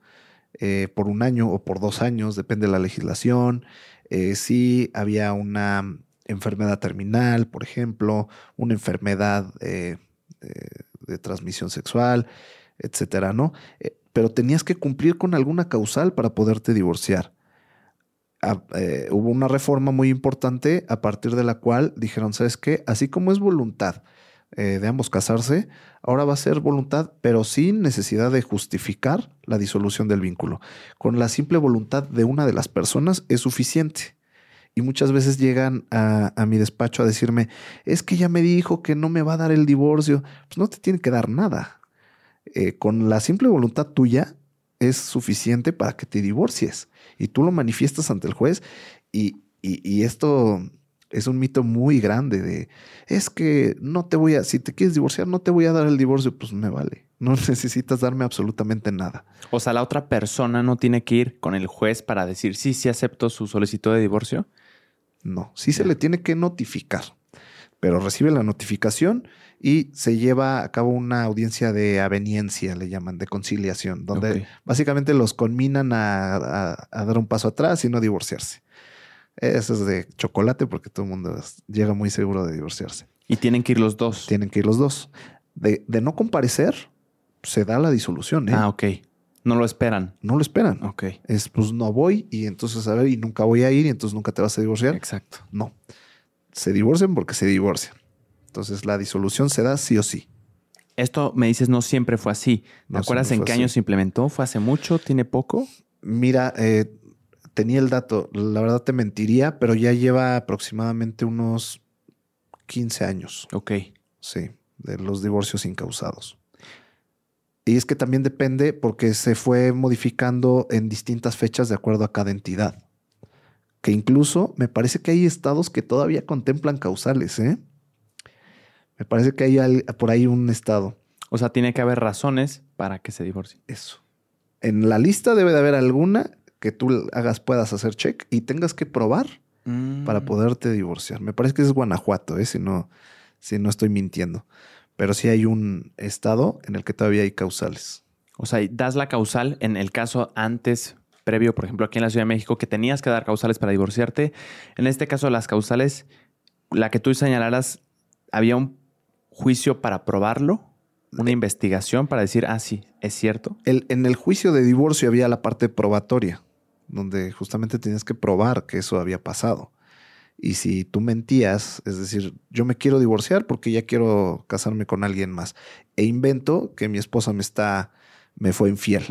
eh, por un año o por dos años, depende de la legislación. Eh, si había una enfermedad terminal, por ejemplo, una enfermedad eh, de transmisión sexual, etcétera, ¿no? Pero tenías que cumplir con alguna causal para poderte divorciar. Ah, hubo una reforma muy importante a partir de la cual dijeron, ¿sabes qué? Así como es voluntad eh, de ambos casarse, ahora va a ser voluntad, pero sin necesidad de justificar la disolución del vínculo. Con la simple voluntad de una de las personas es suficiente. Y muchas veces llegan a, mi despacho a decirme, es que ya me dijo que no me va a dar el divorcio. Pues no te tiene que dar nada. Eh, con la simple voluntad tuya es suficiente para que te divorcies. Y tú lo manifiestas ante el juez y, y esto es un mito muy grande de, es que no te voy a, si te quieres divorciar, no te voy a dar el divorcio, pues me vale. No necesitas darme absolutamente nada. O sea, la otra persona no tiene que ir con el juez para decir, sí, sí acepto su solicitud de divorcio. No, sí se le tiene que notificar, pero recibe la notificación y se lleva a cabo una audiencia de aveniencia, le llaman, de conciliación, donde básicamente los conminan a dar un paso atrás y no divorciarse. Eso es de chocolate porque todo el mundo llega muy seguro de divorciarse. Y tienen que ir los dos. Tienen que ir los dos. De, no comparecer, se da la disolución. ¿eh? Ah, ok. No lo esperan. No lo esperan. Ok. Es pues no voy y entonces a ver, y nunca voy a ir y entonces nunca te vas a divorciar. Exacto. No. Se divorcian porque se divorcian. Entonces la disolución se da sí o sí. Esto me dices no siempre fue así. ¿Te acuerdas en qué año se implementó? ¿Fue hace mucho? ¿Tiene poco? Mira, eh, tenía el dato, la verdad te mentiría, pero ya lleva aproximadamente unos 15 años. Ok. Sí, de los divorcios incausados. Y es que también depende porque se fue modificando en distintas fechas de acuerdo a cada entidad. Que incluso me parece que hay estados que todavía contemplan causales, ¿eh? Me parece que hay por ahí un estado. O sea, tiene que haber razones para que se divorcie. Eso. En la lista debe de haber alguna que tú hagas, puedas hacer check y tengas que probar para mm. poderte divorciar. Me parece que es Guanajuato, ¿eh? si, no, si no estoy mintiendo. Pero sí hay un estado en el que todavía hay causales. O sea, das la causal en el caso antes, previo, por ejemplo, aquí en la Ciudad de México, que tenías que dar causales para divorciarte. En este caso, las causales, la que tú señalaras, había un juicio para probarlo una investigación para decir, ah, sí, es cierto. El, en el juicio de divorcio había la parte probatoria donde justamente tenías que probar que eso había pasado. Y si tú mentías, es decir, yo me quiero divorciar porque ya quiero casarme con alguien más, e invento que mi esposa me está, me fue infiel.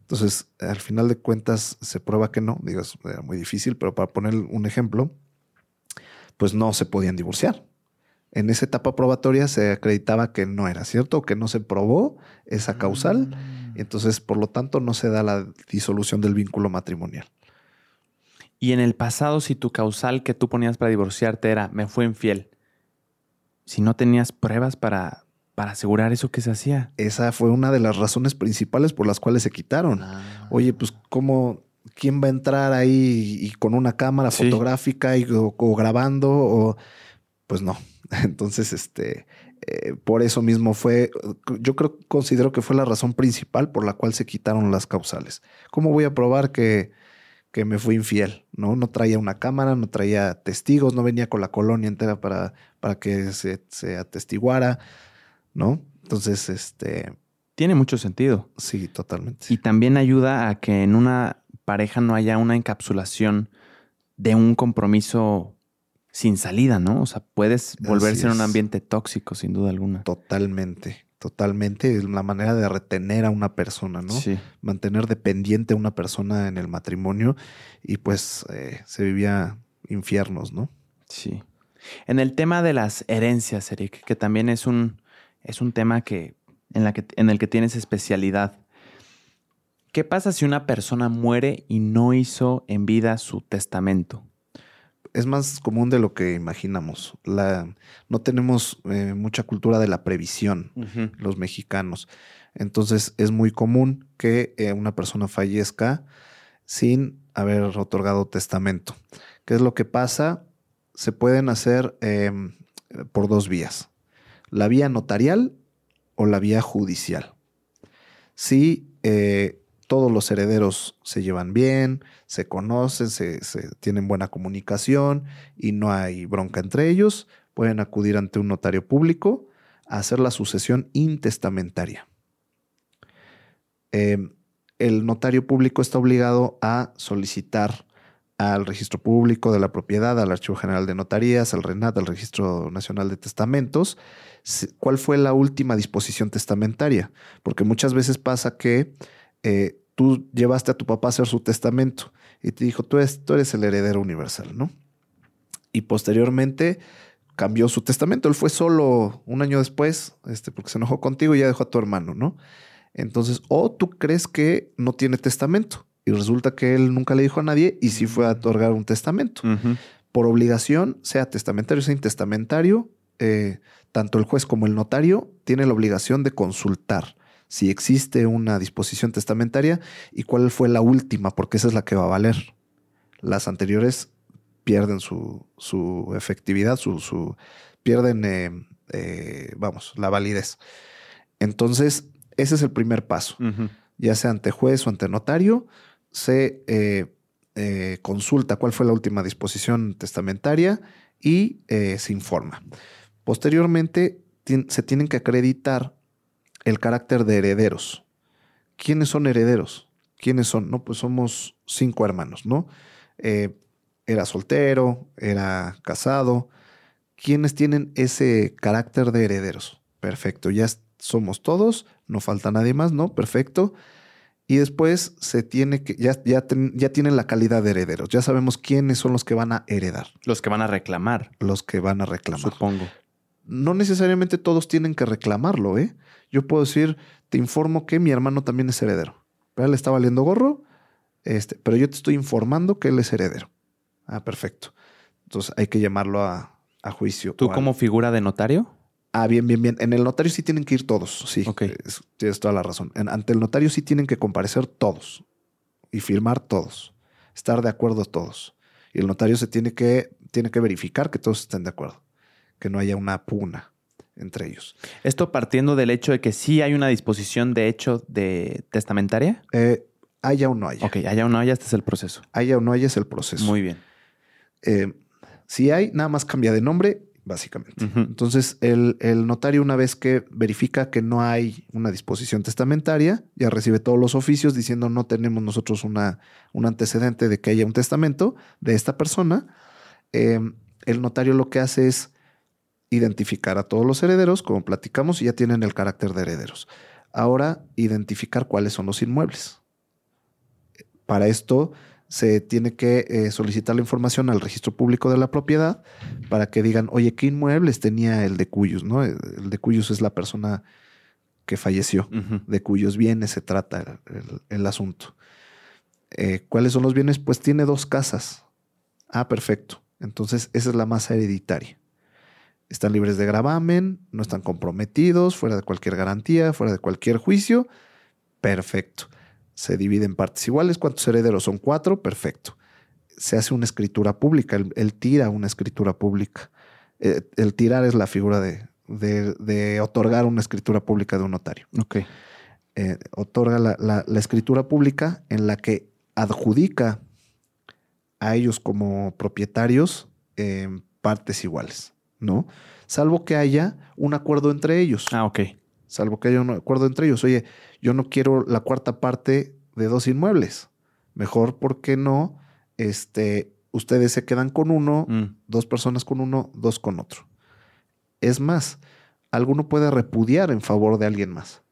Entonces, al final de cuentas, se prueba que no, digo, era muy difícil, pero para poner un ejemplo, pues no se podían divorciar. En esa etapa probatoria se acreditaba que no era cierto, que no se probó esa causal. Mm. Entonces, por lo tanto, no se da la disolución del vínculo matrimonial. Y en el pasado, si tu causal que tú ponías para divorciarte era me fue infiel, si no tenías pruebas para, para asegurar eso que se hacía. Esa fue una de las razones principales por las cuales se quitaron. Ah. Oye, pues, ¿cómo, ¿quién va a entrar ahí y con una cámara fotográfica y, o, grabando? O, pues no. Entonces, este, eh, por eso mismo fue, yo creo, considero que fue la razón principal por la cual se quitaron las causales. ¿Cómo voy a probar que, que me fui infiel? ¿no? no traía una cámara, no traía testigos, no venía con la colonia entera para, para que se, se atestiguara, ¿no? Entonces, este... Tiene mucho sentido. Sí, totalmente. Y también ayuda a que en una pareja no haya una encapsulación de un compromiso sin salida, ¿no? O sea, puedes volverse en un ambiente tóxico, sin duda alguna. Totalmente, totalmente. Es la manera de retener a una persona, ¿no? Sí. Mantener dependiente a una persona en el matrimonio y pues eh, se vivía infiernos, ¿no? Sí. En el tema de las herencias, Eric, que también es un, es un tema que, en, la que, en el que tienes especialidad. ¿Qué pasa si una persona muere y no hizo en vida su testamento? Es más común de lo que imaginamos. La, no tenemos eh, mucha cultura de la previsión, los mexicanos. Entonces es muy común que eh, una persona fallezca sin haber otorgado testamento. ¿Qué es lo que pasa? Se pueden hacer em, por dos vías. La vía notarial o la vía judicial. Si eh, todos los herederos se llevan bien, se conocen, se, tienen buena comunicación y no hay bronca entre ellos, pueden acudir ante un notario público a hacer la sucesión intestamentaria. Em, el notario público está obligado a solicitar al registro público de la propiedad, al Archivo General de Notarías, al RENAT, al Registro Nacional de Testamentos, cuál fue la última disposición testamentaria. Porque muchas veces pasa que eh, tú llevaste a tu papá a hacer su testamento y te dijo, tú eres, tú eres el heredero universal, ¿no? Y posteriormente cambió su testamento. Él fue solo un año después, este, porque se enojó contigo y ya dejó a tu hermano, ¿no? Entonces, o tú crees que no tiene testamento y resulta que él nunca le dijo a nadie y sí fue a otorgar un testamento. Por obligación, sea testamentario, sea intestamentario, eh, tanto el juez como el notario tienen la obligación de consultar si existe una disposición testamentaria y cuál fue la última, porque esa es la que va a valer. Las anteriores pierden su, efectividad, su, pierden, eh, eh, vamos, la validez. Entonces, ese es el primer paso. Ya sea ante juez o ante notario, se eh, consulta cuál fue la última disposición testamentaria y se informa. Posteriormente, se tienen que acreditar el carácter de herederos. ¿Quiénes son herederos? ¿Quiénes son? No, pues somos cinco hermanos, ¿no? era soltero, era casado. ¿Quiénes tienen ese carácter de herederos? Perfecto, ya somos todos, no falta nadie más, ¿no? Perfecto. Y después se tiene que, ya, ya, ya tienen la calidad de herederos. Ya sabemos quiénes son los que van a heredar. Los que van a reclamar. Los que van a reclamar. Supongo. No necesariamente todos tienen que reclamarlo, ¿eh? Yo puedo decir, te informo que mi hermano también es heredero. Pero él está valiendo gorro, este, pero yo te estoy informando que él es heredero. Ah, perfecto. Entonces hay que llamarlo a, juicio. ¿Tú como figura de notario? Ah, bien, bien, bien. En el notario sí tienen que ir todos. Sí, tienes toda la razón. ante el notario sí tienen que comparecer todos y firmar todos. Estar de acuerdo todos. Y el notario se tiene que, tiene que verificar que todos estén de acuerdo. Que no haya una pugna entre ellos. Esto partiendo del hecho de que sí hay una disposición de hecho de testamentaria. Eh, haya o no haya. Ok, haya o no haya, este es el proceso. Haya o no haya es el proceso. Muy bien. Eh, si hay, nada más cambia de nombre básicamente. Entonces, el, notario, una vez que verifica que no hay una disposición testamentaria, ya recibe todos los oficios diciendo no tenemos nosotros una, un antecedente de que haya un testamento de esta persona. Em, el notario lo que hace es identificar a todos los herederos, como platicamos, y ya tienen el carácter de herederos. Ahora, identificar cuáles son los inmuebles. Para esto, se tiene que eh, solicitar la información al registro público de la propiedad para que digan, oye, ¿qué inmuebles tenía el de Cuyos? ¿no? El de Cuyos es la persona que falleció, de cuyos bienes se trata el, asunto. Eh, ¿Cuáles son los bienes? Pues tiene dos casas. Ah, perfecto. Entonces, esa es la masa hereditaria. Están libres de gravamen, no están comprometidos, fuera de cualquier garantía, fuera de cualquier juicio. Perfecto se divide en partes iguales. ¿Cuántos herederos son? Cuatro. Perfecto. Se hace una escritura pública. Él, tira una escritura pública. Eh, el tirar es la figura de, de, otorgar una escritura pública de un notario. Ok. Eh, otorga la, escritura pública en la que adjudica a ellos como propietarios en partes iguales, ¿no? Salvo que haya un acuerdo entre ellos. Ah, ok salvo que haya un acuerdo entre ellos. Oye, yo no quiero la cuarta parte de dos inmuebles. Mejor, ¿por qué no? Este, ustedes se quedan con uno, mm. dos personas con uno, dos con otro. Es más, alguno puede repudiar en favor de alguien más.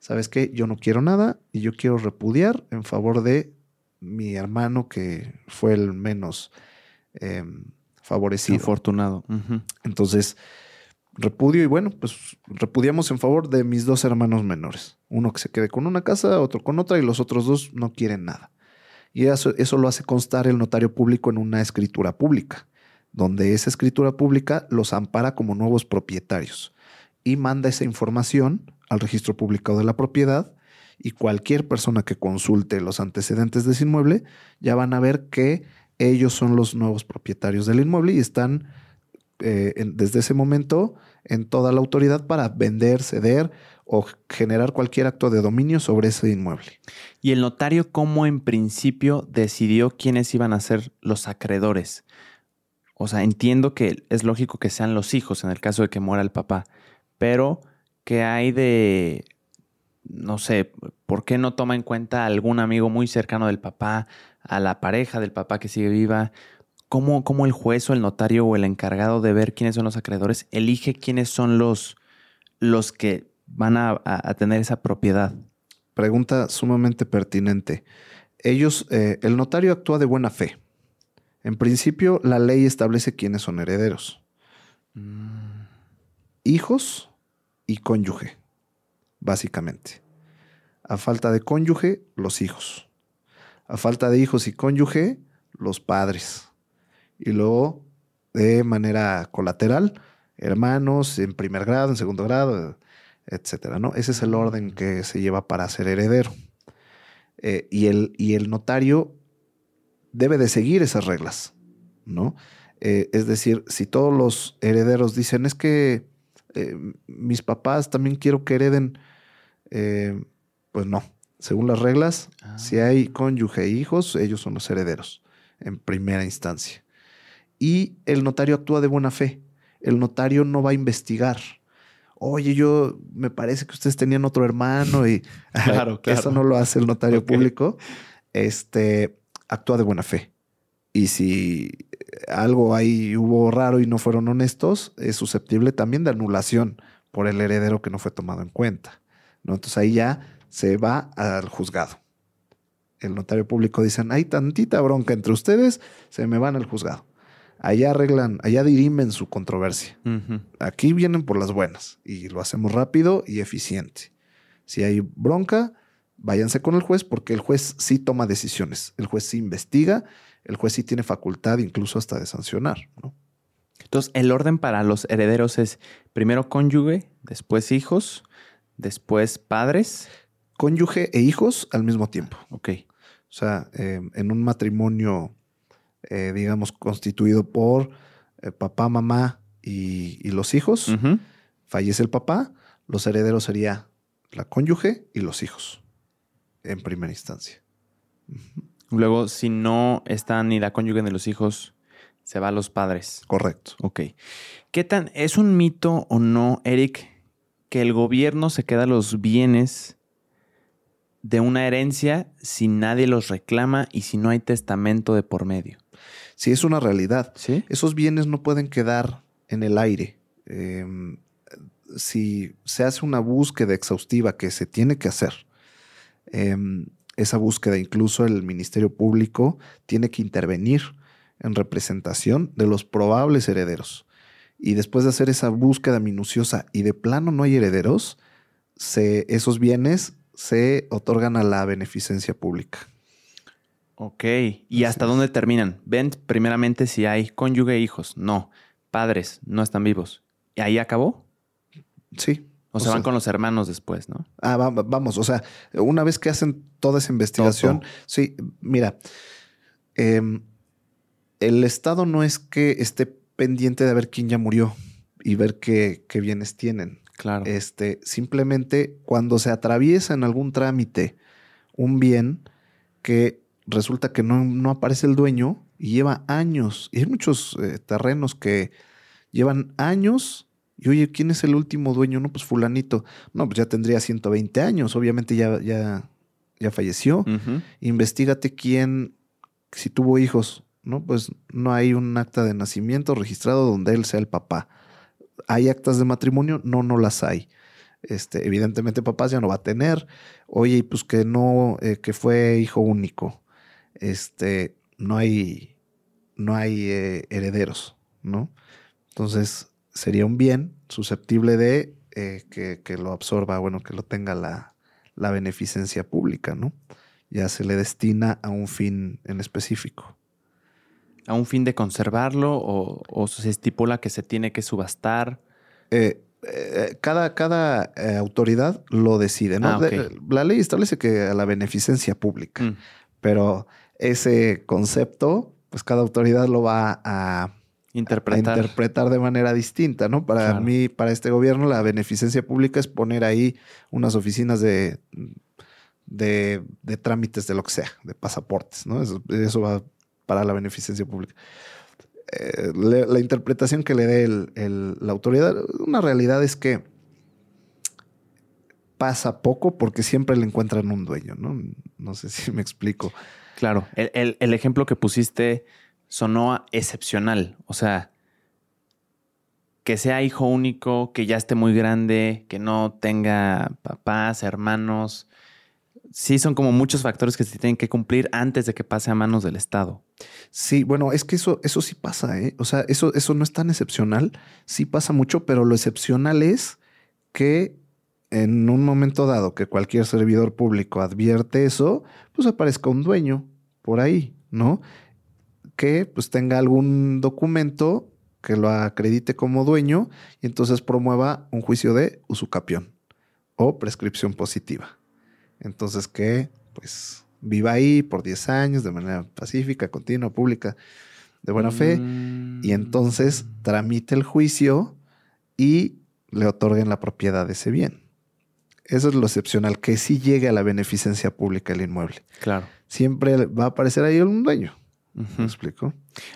¿Sabes qué? Yo no quiero nada y yo quiero repudiar en favor de mi hermano que fue el menos em, favorecido. Afortunado. Entonces, repudio y bueno, pues repudiamos en favor de mis dos hermanos menores. Uno que se quede con una casa, otro con otra y los otros dos no quieren nada. Y eso, eso lo hace constar el notario público en una escritura pública, donde esa escritura pública los ampara como nuevos propietarios y manda esa información al registro público de la propiedad y cualquier persona que consulte los antecedentes de ese inmueble ya van a ver que ellos son los nuevos propietarios del inmueble y están eh, desde ese momento en toda la autoridad para vender, ceder o generar cualquier acto de dominio sobre ese inmueble. ¿Y el notario cómo en principio decidió quiénes iban a ser los acreedores? O sea, entiendo que es lógico que sean los hijos en el caso de que muera el papá, pero ¿qué hay de, no sé, ¿por qué no toma en cuenta algún amigo muy cercano del papá, a la pareja del papá que sigue viva? ¿Cómo, cómo el juez o el notario o el encargado de ver quiénes son los acreedores elige quiénes son los, los que van a, tener esa propiedad? Pregunta sumamente pertinente. Ellos, eh, el notario actúa de buena fe. En principio, la ley establece quiénes son herederos. Mm. Hijos y cónyuge, básicamente. A falta de cónyuge, los hijos. A falta de hijos y cónyuge, los padres. Y luego, de manera colateral, hermanos en primer grado, en segundo grado, etcétera, ¿no? Ese es el orden que se lleva para ser heredero. Eh, y, el, y el notario debe de seguir esas reglas, ¿no? Eh, es decir, si todos los herederos dicen, es que eh, mis papás también quiero que hereden, pues no. Según las reglas, ah. si hay cónyuge e hijos, ellos son los herederos en primera instancia. Y el notario actúa de buena fe. El notario no va a investigar oye, yo me parece que ustedes tenían otro hermano y claro, eso no lo hace el notario público, este, actúa de buena fe. Y si algo ahí hubo raro y no fueron honestos, es susceptible también de anulación por el heredero que no fue tomado en cuenta. ¿no? Entonces ahí ya se va al juzgado. El notario público dice, hay tantita bronca entre ustedes, se me van al juzgado allá arreglan, allá dirimen su controversia. Aquí vienen por las buenas y lo hacemos rápido y eficiente. Si hay bronca, váyanse con el juez porque el juez sí toma decisiones, el juez sí investiga, el juez sí tiene facultad incluso hasta de sancionar. Entonces, el orden para los herederos es primero cónyuge, después hijos, después padres. Cónyuge e hijos al mismo tiempo. Ok. O sea, eh, en un matrimonio eh, digamos, constituido por eh, papá, mamá y, los hijos. Fallece el papá, los herederos sería la cónyuge y los hijos, en primera instancia. Luego, si no están ni la cónyuge ni los hijos, se va a los padres. Correcto. Ok. ¿Qué tan, es un mito o no, Eric, que el gobierno se queda los bienes de una herencia si nadie los reclama y si no hay testamento de por medio? Si es una realidad. Esos bienes no pueden quedar en el aire. Em, si se hace una búsqueda exhaustiva que se tiene que hacer, em, esa búsqueda incluso el Ministerio Público tiene que intervenir en representación de los probables herederos. Y después de hacer esa búsqueda minuciosa y de plano no hay herederos, esos bienes se otorgan a la beneficencia pública. Ok. ¿Y hasta dónde terminan? Ven primeramente si hay cónyuge e hijos. No. Padres no están vivos. ¿Y ahí acabó? Sí. O, sea, van con los hermanos después, ¿no? Ah, vamos. O sea, una vez que hacen toda esa investigación. Sí, mira. Em, el Estado no es que esté pendiente de ver quién ya murió y ver qué, qué bienes tienen. Claro. Este, simplemente cuando se atraviesa en algún trámite un bien que resulta que no, aparece el dueño y lleva años. Y hay muchos eh, terrenos que llevan años. Y oye, ¿quién es el último dueño? No, pues fulanito. No, pues ya tendría 120 años. Obviamente ya, ya, ya falleció. Investígate quién, si tuvo hijos. No, pues no hay un acta de nacimiento registrado donde él sea el papá. ¿Hay actas de matrimonio? No, no las hay. Este, evidentemente papás ya no va a tener. Oye, pues que no, eh, que fue hijo único este, no hay, no hay eh, herederos, ¿no? Entonces sería un bien susceptible de eh, que, lo absorba, bueno, que lo tenga la, la beneficencia pública, ¿no? Ya se le destina a un fin en específico. ¿A un fin de conservarlo o, se estipula que se tiene que subastar? Eh, cada, cada autoridad lo decide, ¿no? Ah, la ley establece que a la beneficencia pública, mm. pero ese concepto, pues cada autoridad lo va a interpretar, interpretar de manera distinta, ¿no? Para mí, para este gobierno, la beneficencia pública es poner ahí unas oficinas de, de, trámites de lo que sea, de pasaportes, ¿no? Eso, va para la beneficencia pública. Eh, la interpretación que le dé dé la autoridad, una realidad es que pasa poco porque siempre le encuentran un dueño, ¿no? No sé si me explico. Claro, el, el ejemplo que pusiste sonó excepcional, o sea, que sea hijo único, que ya esté muy grande, que no tenga papás, hermanos. Sí, son como muchos factores que se tienen que cumplir antes de que pase a manos del Estado. Sí, bueno, es que eso, eso sí pasa, ¿eh? O sea, eso, eso no es tan excepcional. Sí pasa mucho, pero lo excepcional es que en un momento dado que cualquier servidor público advierte eso, pues aparezca un dueño por ahí, ¿no? Que pues tenga algún documento que lo acredite como dueño y entonces promueva un juicio de usucapión o prescripción positiva. Entonces que pues viva ahí por 10 años de manera pacífica, continua, pública, de buena fe y entonces mm. tramite el juicio y le otorguen la propiedad de ese bien. Eso es lo excepcional, que sí llegue a la beneficencia pública el inmueble. Claro. Siempre va a aparecer ahí un dueño. ¿Me explico?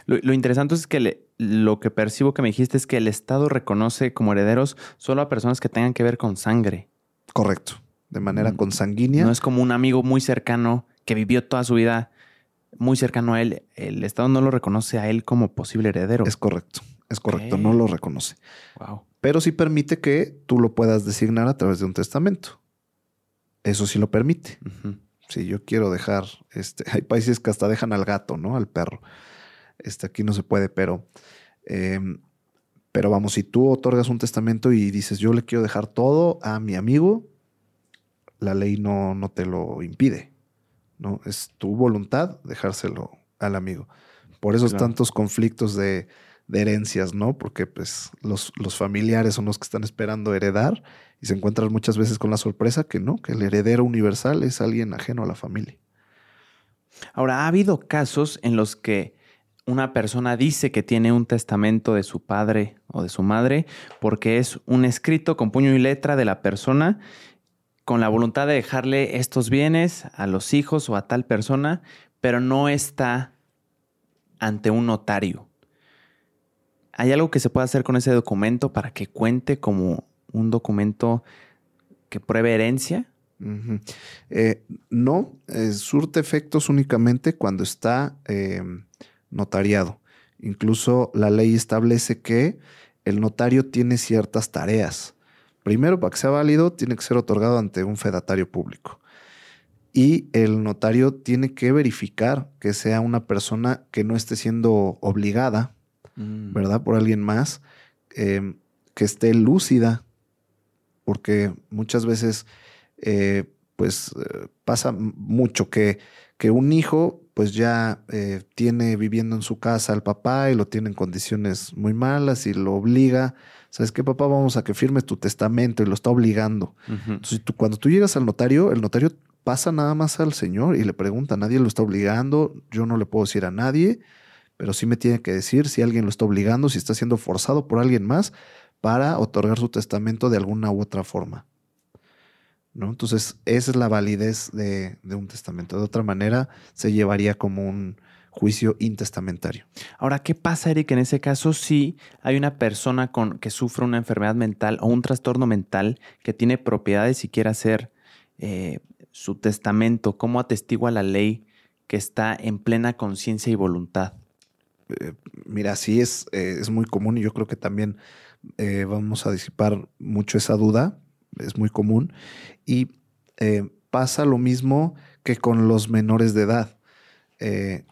Lo, interesante es que lo que percibo que me dijiste es que el Estado reconoce como herederos solo a personas que tengan que ver con sangre. Correcto. De manera mm, consanguínea. No es como un amigo muy cercano que vivió toda su vida muy cercano a él. El Estado no lo reconoce a él como posible heredero. Es correcto. Es correcto. No lo reconoce. Wow. Pero sí permite que tú lo puedas designar a través de un testamento. Eso sí lo permite si yo quiero dejar, este, hay países que hasta dejan al gato, ¿no? Al perro. Este, aquí no se puede, pero, em, pero vamos, si tú otorgas un testamento y dices, yo le quiero dejar todo a mi amigo, la ley no, no te lo impide, ¿no? Es tu voluntad dejárselo al amigo. Por esos tantos conflictos de, de herencias, ¿no? Porque pues los, los, familiares son los que están esperando heredar y se encuentran muchas veces con la sorpresa que no, que el heredero universal es alguien ajeno a la familia. Ahora, ha habido casos en los que una persona dice que tiene un testamento de su padre o de su madre porque es un escrito con puño y letra de la persona con la voluntad de dejarle estos bienes a los hijos o a tal persona, pero no está ante un notario. ¿Hay algo que se pueda hacer con ese documento para que cuente como un documento que pruebe herencia? Eh, no, eh, surte efectos únicamente cuando está em, notariado. Incluso la ley establece que el notario tiene ciertas tareas. Primero, para que sea válido, tiene que ser otorgado ante un fedatario público. Y el notario tiene que verificar que sea una persona que no esté siendo obligada Mm. ¿verdad? Por alguien más, em, que esté lúcida, porque muchas veces, eh, pues, eh, pasa mucho que, que, un hijo, pues ya eh, tiene viviendo en su casa al papá y lo tiene en condiciones muy malas y lo obliga. ¿Sabes qué, papá? Vamos a que firmes tu testamento y lo está obligando. Entonces, tú, cuando tú llegas al notario, el notario pasa nada más al señor y le pregunta, nadie lo está obligando, yo no le puedo decir a nadie, pero sí me tiene que decir si alguien lo está obligando, si está siendo forzado por alguien más para otorgar su testamento de alguna u otra forma. ¿No? Entonces, esa es la validez de, un testamento. De otra manera, se llevaría como un juicio intestamentario. Ahora, ¿qué pasa, Eric, en ese caso si hay una persona con, que sufre una enfermedad mental o un trastorno mental que tiene propiedades y quiere hacer eh, su testamento? ¿Cómo atestigua la ley que está en plena conciencia y voluntad? Eh, mira, sí es, eh, es muy común y yo creo que también vamos a disipar mucho esa duda, es muy común. Y pasa lo mismo que con los menores de edad.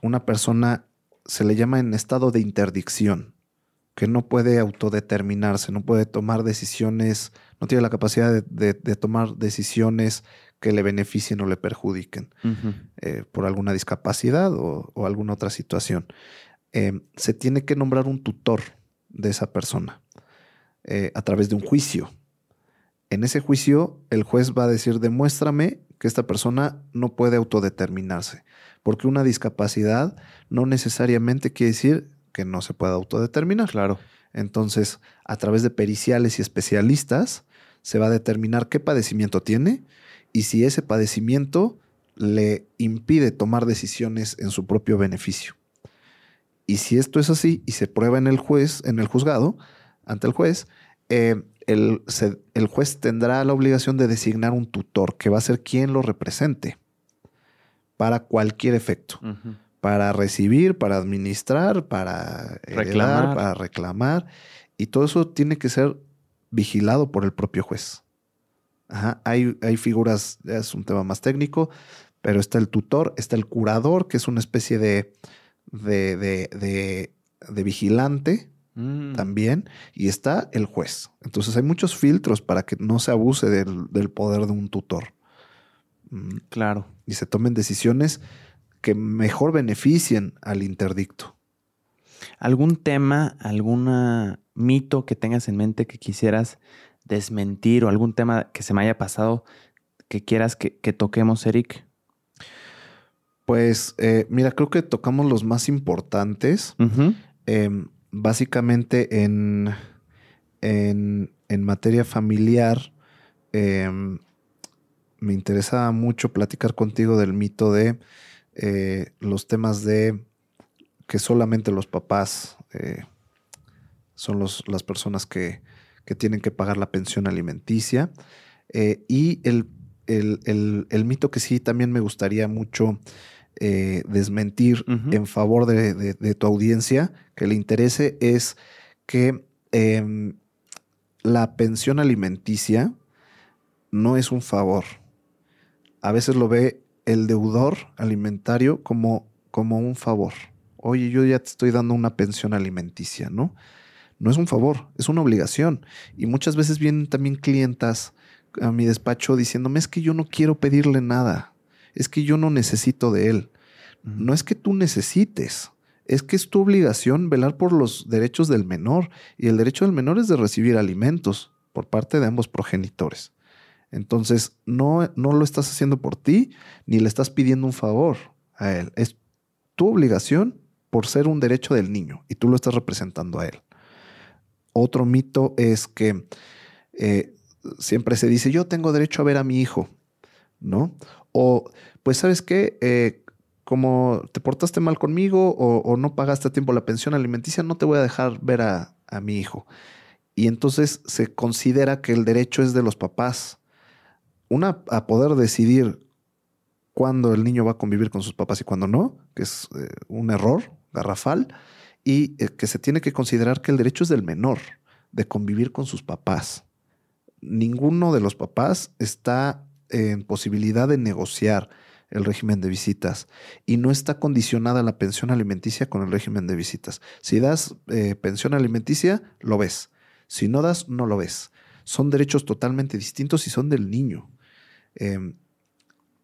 Una persona se le llama en estado de interdicción, que no puede autodeterminarse, no puede tomar decisiones, no tiene la capacidad de, tomar decisiones que le beneficien o le perjudiquen por alguna discapacidad o, o alguna otra situación. Em, se tiene que nombrar un tutor de esa persona eh, a través de un juicio. En ese juicio, el juez va a decir, demuéstrame que esta persona no puede autodeterminarse, porque una discapacidad no necesariamente quiere decir que no se pueda autodeterminar. Claro. Entonces, a través de periciales y especialistas, se va a determinar qué padecimiento tiene y si ese padecimiento le impide tomar decisiones en su propio beneficio. Y si esto es así y se prueba en el juez, en el juzgado, ante el juez, eh, el, el, juez tendrá la obligación de designar un tutor que va a ser quien lo represente para cualquier efecto. Para recibir, para administrar, para reclamar. para reclamar. Y todo eso tiene que ser vigilado por el propio juez. Hay, hay figuras, es un tema más técnico, pero está el tutor, está el curador, que es una especie de, de, de, de, vigilante mm. también, y está el juez. Entonces hay muchos filtros para que no se abuse del, poder de un tutor. Mm. Claro. Y se tomen decisiones que mejor beneficien al interdicto. ¿Algún tema, algún mito que tengas en mente que quisieras desmentir o algún tema que se me haya pasado que quieras que, que toquemos, Eric? Pues eh, mira, creo que tocamos los más importantes. Básicamente en, en, materia familiar, em, me interesa mucho platicar contigo del mito de eh, los temas de que solamente los papás eh, son los, las personas que, que, tienen que pagar la pensión alimenticia. y el, el, mito que sí también me gustaría mucho eh, desmentir en favor de, tu audiencia que le interese es que em, la pensión alimenticia no es un favor. A veces lo ve el deudor alimentario como, como un favor. Oye, yo ya te estoy dando una pensión alimenticia, ¿no? No es un favor, es una obligación. Y muchas veces vienen también clientas a mi despacho diciéndome es que yo no quiero pedirle nada es que yo no necesito de él. No es que tú necesites, es que es tu obligación velar por los derechos del menor y el derecho del menor es de recibir alimentos por parte de ambos progenitores. Entonces, no, no lo estás haciendo por ti ni le estás pidiendo un favor a él. Es tu obligación por ser un derecho del niño y tú lo estás representando a él. Otro mito es que eh, siempre se dice, yo tengo derecho a ver a mi hijo, ¿no? O, pues, ¿sabes qué? Eh, como te portaste mal conmigo o, no pagaste a tiempo la pensión alimenticia, no te voy a dejar ver a, mi hijo. Y entonces se considera que el derecho es de los papás. Una, a poder decidir cuándo el niño va a convivir con sus papás y cuándo no, que es eh, un error garrafal, y eh, que se tiene que considerar que el derecho es del menor, de convivir con sus papás. Ninguno de los papás está en posibilidad de negociar el régimen de visitas y no está condicionada la pensión alimenticia con el régimen de visitas. Si das eh, pensión alimenticia, lo ves. Si no das, no lo ves. Son derechos totalmente distintos y son del niño. Em,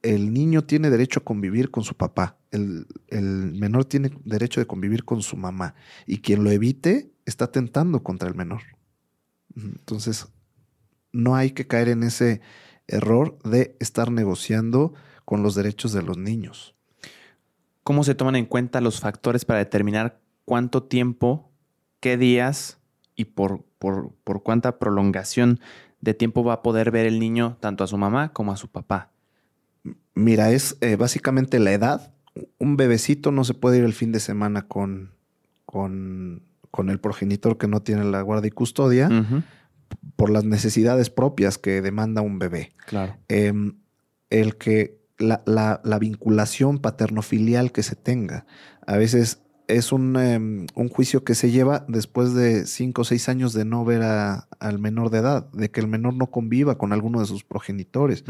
el niño tiene derecho a convivir con su papá. El, el, menor tiene derecho de convivir con su mamá. Y quien lo evite está tentando contra el menor. Entonces, no hay que caer en ese error de estar negociando con los derechos de los niños. ¿Cómo se toman en cuenta los factores para determinar cuánto tiempo, qué días y por, por, cuánta prolongación de tiempo va a poder ver el niño tanto a su mamá como a su papá? Mira, es eh, básicamente la edad. Un bebecito no se puede ir el fin de semana con, con, con el progenitor que no tiene la guardia y custodia por las necesidades propias que demanda un bebé. Claro. Em, el que la, la, vinculación paterno-filial que se tenga. A veces es un, em, un, juicio que se lleva después de cinco o seis años de no ver al menor de edad, de que el menor no conviva con alguno de sus progenitores.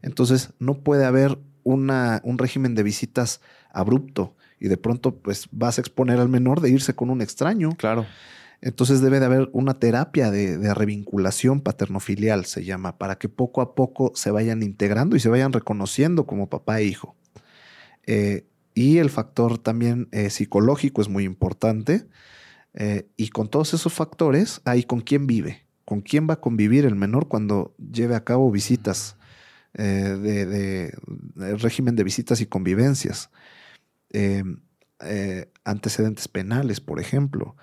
Entonces, no puede haber una, un régimen de visitas abrupto y de pronto pues vas a exponer al menor de irse con un extraño. Claro. Entonces debe de haber una terapia de, revinculación paternofilial, se llama, para que poco a poco se vayan integrando y se vayan reconociendo como papá e hijo. Eh, y el factor también eh, psicológico es muy importante. Eh, y con todos esos factores, ahí con quién vive, con quién va a convivir el menor cuando lleve a cabo visitas de, régimen de visitas y convivencias. antecedentes penales, por ejemplo.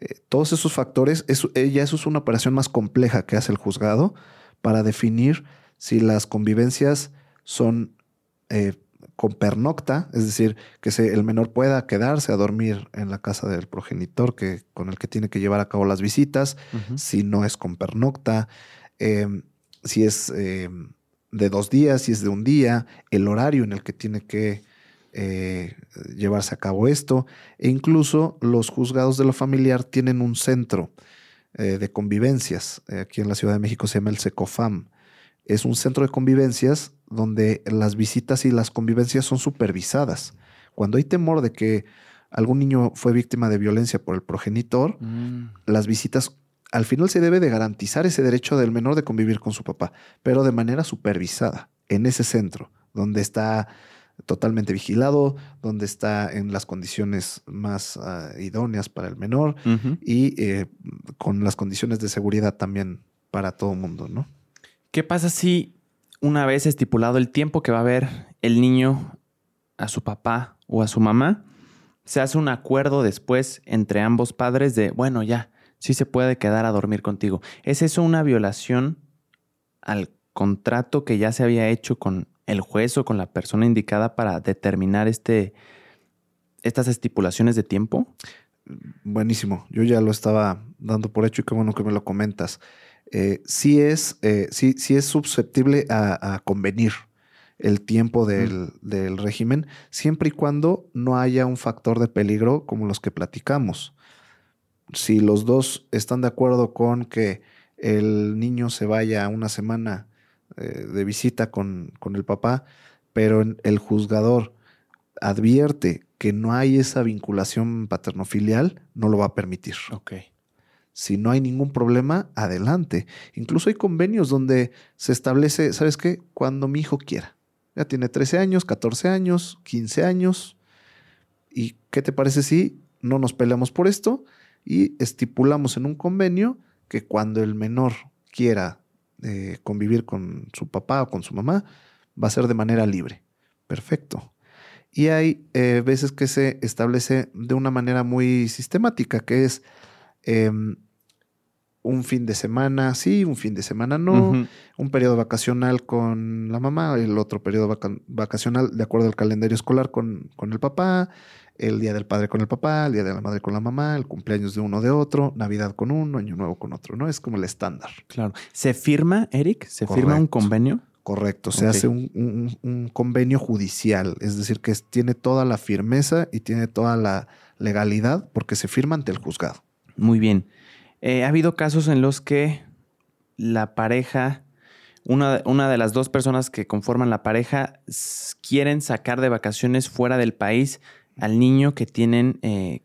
Eh, todos esos factores, eso, eh, ya eso es una operación más compleja que hace el juzgado para definir si las convivencias son eh, con pernocta, es decir, que se, el menor pueda quedarse a dormir en la casa del progenitor que, con el que tiene que llevar a cabo las visitas, si no es con pernocta, em, si es em, de dos días, si es de un día, el horario en el que tiene que eh, llevarse a cabo esto, e incluso los juzgados de lo familiar tienen un centro eh, de convivencias, eh, aquí en la Ciudad de México se llama el SECOFAM, es un centro de convivencias donde las visitas y las convivencias son supervisadas. Cuando hay temor de que algún niño fue víctima de violencia por el progenitor, mm. las visitas al final se debe de garantizar ese derecho del menor de convivir con su papá, pero de manera supervisada, en ese centro, donde está totalmente vigilado, donde está en las condiciones más ah, idóneas para el menor y eh, con las condiciones de seguridad también para todo el mundo, ¿no? ¿Qué pasa si una vez estipulado el tiempo que va a ver el niño a su papá o a su mamá, se hace un acuerdo después entre ambos padres de, bueno, ya, sí se puede quedar a dormir contigo. ¿Es eso una violación al contrato que ya se había hecho con el juez o con la persona indicada para determinar este, estas estipulaciones de tiempo? Buenísimo. Yo ya lo estaba dando por hecho y qué bueno que me lo comentas. Eh, sí, es, eh, sí, es susceptible a, convenir el tiempo del, del, régimen, siempre y cuando no haya un factor de peligro como los que platicamos. Si los dos están de acuerdo con que el niño se vaya una semana eh, de visita con, con, el papá, pero el juzgador advierte que no hay esa vinculación paternofilial, no lo va a permitir. Okay. Si no hay ningún problema, adelante. Incluso hay convenios donde se establece, ¿sabes qué? Cuando mi hijo quiera. Ya tiene 13 años, 14 años, 15 años. ¿Y qué te parece si no nos peleamos por esto y estipulamos en un convenio que cuando el menor quiera eh, convivir con su papá o con su mamá, va a ser de manera libre? Perfecto. Y hay eh, veces que se establece de una manera muy sistemática, que es em, un fin de semana sí, un fin de semana no, un periodo vacacional con la mamá, el otro periodo vacacional de acuerdo al calendario escolar con, con, el papá, el día del padre con el papá, el día de la madre con la mamá, el cumpleaños de uno de otro, Navidad con uno, Año Nuevo con otro, ¿no? Es como el estándar. Claro. ¿Se firma, Eric? ¿Se firma un convenio? Correcto, se hace un, un, convenio judicial, es decir, que tiene toda la firmeza y tiene toda la legalidad porque se firma ante el juzgado. Muy bien. Eh, ha habido casos en los que la pareja, una, una, de las dos personas que conforman la pareja, quieren sacar de vacaciones fuera del país al niño que tienen, eh,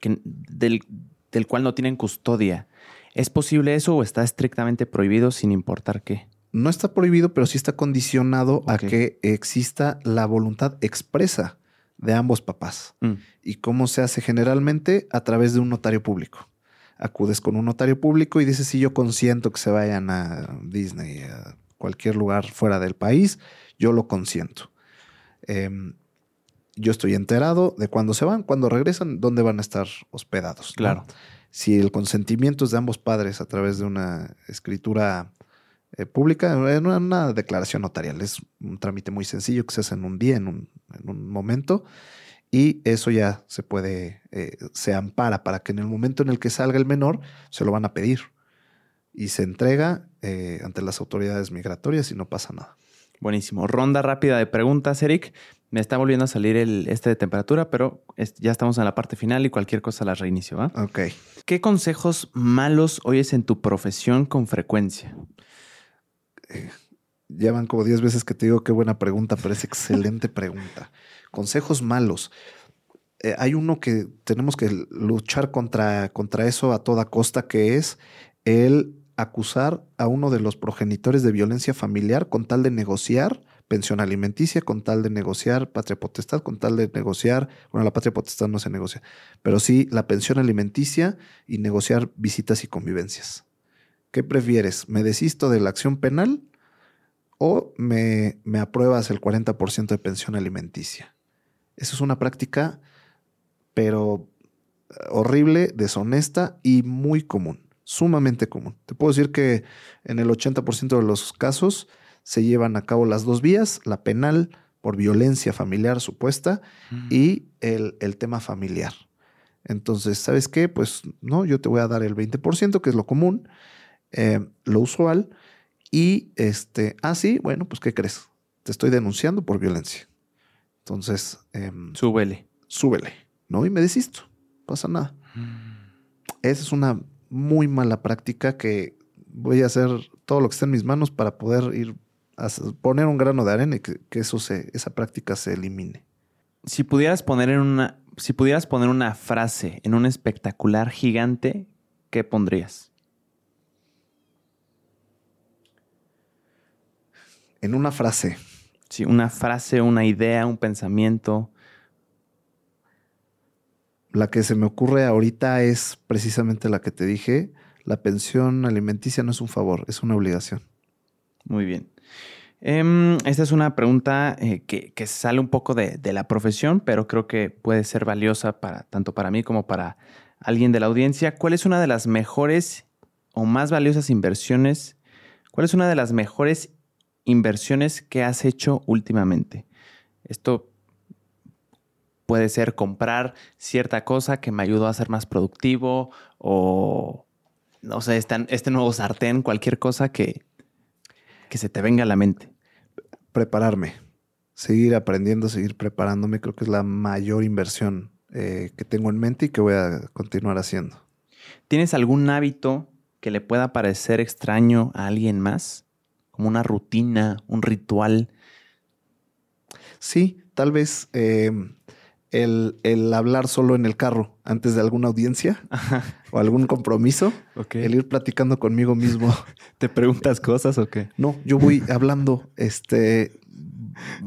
del, cual no tienen custodia. ¿Es posible eso o está estrictamente prohibido sin importar qué? No está prohibido, pero sí está condicionado a que exista la voluntad expresa de ambos papás. Mm. ¿Y cómo se hace generalmente? A través de un notario público acudes con un notario público y dices, si yo consiento que se vayan a Disney, a cualquier lugar fuera del país, yo lo consiento. Em, yo estoy enterado de cuándo se van, cuándo regresan, dónde van a estar hospedados. Claro. Si el consentimiento es de ambos padres a través de una escritura eh, pública, en una, declaración notarial, es un trámite muy sencillo que se hace en un día, en un, en un momento y eso ya se puede, eh, se ampara para que en el momento en el que salga el menor se lo van a pedir y se entrega eh, ante las autoridades migratorias y no pasa nada. Buenísimo. Ronda rápida de preguntas, Eric. Me está volviendo a salir el este de temperatura, pero ya estamos en la parte final y cualquier cosa la reinicio, ¿va? Ok. ¿Qué consejos malos oyes en tu profesión con frecuencia? Eh, llevan como 10 veces que te digo qué buena pregunta, pero es excelente pregunta. Consejos malos. Eh, hay uno que tenemos que luchar contra, contra eso a toda costa, que es el acusar a uno de los progenitores de violencia familiar con tal de negociar pensión alimenticia, con tal de negociar patria potestad, con tal de negociar, bueno, la patria potestad no se negocia, pero sí la pensión alimenticia y negociar visitas y convivencias. ¿Qué prefieres? ¿Me desisto de la acción penal o me, me apruebas el 40% de pensión alimenticia? Eso es una práctica, pero eh, horrible, deshonesta y muy común, sumamente común. Te puedo decir que en el 80% de los casos se llevan a cabo las dos vías, la penal por violencia familiar supuesta mm. y el, el, tema familiar. Entonces, ¿sabes qué? Pues no, yo te voy a dar el 20%, que es lo común, eh, lo usual. Y este, ah, sí, bueno, pues ¿qué crees? Te estoy denunciando por violencia. Entonces, em, súbele. Súbele, ¿no? Y me desisto, pasa nada. Mm. Esa es una muy mala práctica que voy a hacer todo lo que esté en mis manos para poder ir poner un grano de arena y que, eso se, esa práctica se elimine. Si pudieras poner en una, si pudieras poner una frase en un espectacular gigante, ¿qué pondrías? En una frase. Sí, una frase, una idea, un pensamiento. La que se me ocurre ahorita es precisamente la que te dije. La pensión alimenticia no es un favor, es una obligación. Muy bien. Em, esta es una pregunta eh, que, sale un poco de, la profesión, pero creo que puede ser valiosa para, tanto para mí como para alguien de la audiencia. ¿Cuál es una de las mejores o más valiosas inversiones? ¿Cuál es una de las mejores inversiones que has hecho últimamente? Esto puede ser comprar cierta cosa que me ayudó a ser más productivo o, no sé, este, este nuevo sartén, cualquier cosa que, que se te venga a la mente? Prepararme, seguir aprendiendo, seguir preparándome, creo que es la mayor inversión eh, que tengo en mente y que voy a continuar haciendo. ¿Tienes algún hábito que le pueda parecer extraño a alguien más? Como una rutina, un ritual. Sí, tal vez eh, el, hablar solo en el carro antes de alguna audiencia o algún compromiso, el ir platicando conmigo mismo. ¿Te preguntas cosas o qué? No, yo voy hablando, este,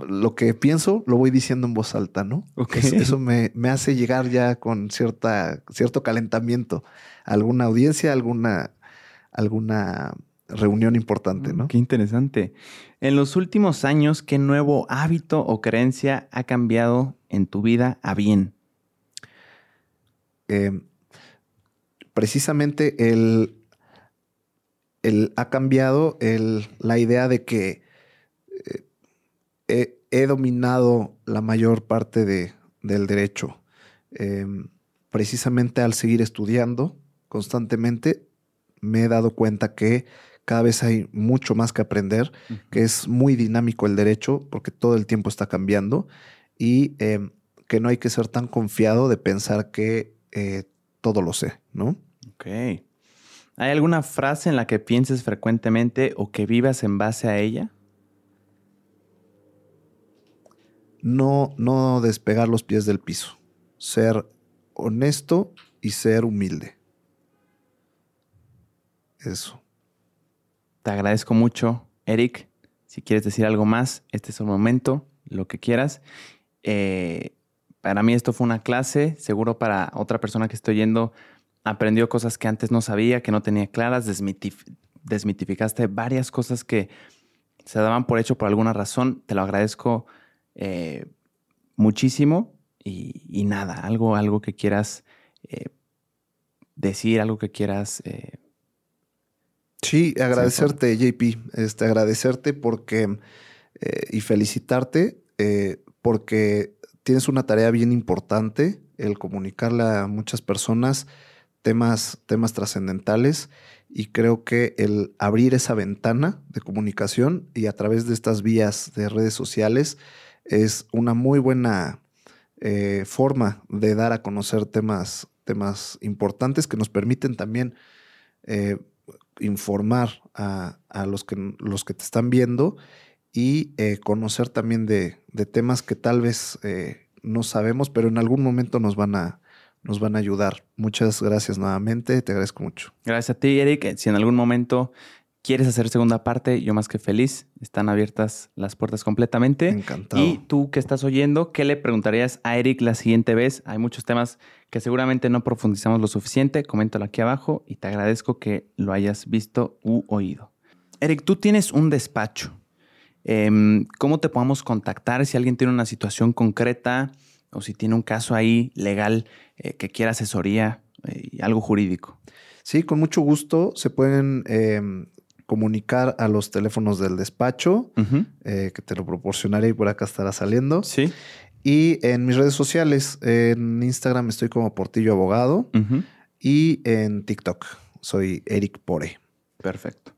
lo que pienso lo voy diciendo en voz alta, ¿no? Eso, me, hace llegar ya con cierta, cierto calentamiento a alguna audiencia, alguna, alguna reunión importante, ¿no? Qué interesante. En los últimos años, ¿qué nuevo hábito o creencia ha cambiado en tu vida a bien? Eh, precisamente el, ha cambiado la idea de que eh, he, dominado la mayor parte del derecho. Em, precisamente al seguir estudiando constantemente, me he dado cuenta que cada vez hay mucho más que aprender, que es muy dinámico el derecho porque todo el tiempo está cambiando y em, que no hay que ser tan confiado de pensar que eh, todo lo sé, ¿no? Ok. ¿Hay alguna frase en la que pienses frecuentemente o que vivas en base a ella? No, no despegar los pies del piso. Ser honesto y ser humilde. Eso. Te agradezco mucho, Eric. Si quieres decir algo más, este es el momento, lo que quieras. Eh, para mí esto fue una clase, seguro para otra persona que estoy yendo aprendió cosas que antes no sabía, que no tenía claras, desmitificaste varias cosas que se daban por hecho por alguna razón. Te lo agradezco eh, muchísimo y, nada, algo, algo que quieras eh, decir, algo que quieras Sí, agradecerte, JP, este, agradecerte porque eh, y felicitarte eh, porque tienes una tarea bien importante, el comunicarle a muchas personas temas, temas trascendentales y creo que el abrir esa ventana de comunicación y a través de estas vías de redes sociales es una muy buena eh, forma de dar a conocer temas, temas importantes que nos permiten también informar a, los, que, los que te están viendo y eh, conocer también de, temas que tal vez eh, no sabemos, pero en algún momento nos van a, nos van a ayudar. Muchas gracias nuevamente, te agradezco mucho. Gracias a ti, Eric. Si en algún momento quieres hacer segunda parte, yo más que feliz. Están abiertas las puertas completamente. Encantado. Y tú que estás oyendo, ¿qué le preguntarías a Eric la siguiente vez? Hay muchos temas que seguramente no profundizamos lo suficiente. Coméntalo aquí abajo y te agradezco que lo hayas visto u oído. Eric, tú tienes un despacho. Em, ¿Cómo te podemos contactar si alguien tiene una situación concreta o si tiene un caso ahí legal eh, que quiera asesoría y eh, algo jurídico? Sí, con mucho gusto se pueden em, comunicar a los teléfonos del despacho, eh, que te lo proporcionaré y por acá estará saliendo. Sí. Y en mis redes sociales, en Instagram estoy como Portillo Abogado y en TikTok soy Eric Pore. Perfecto.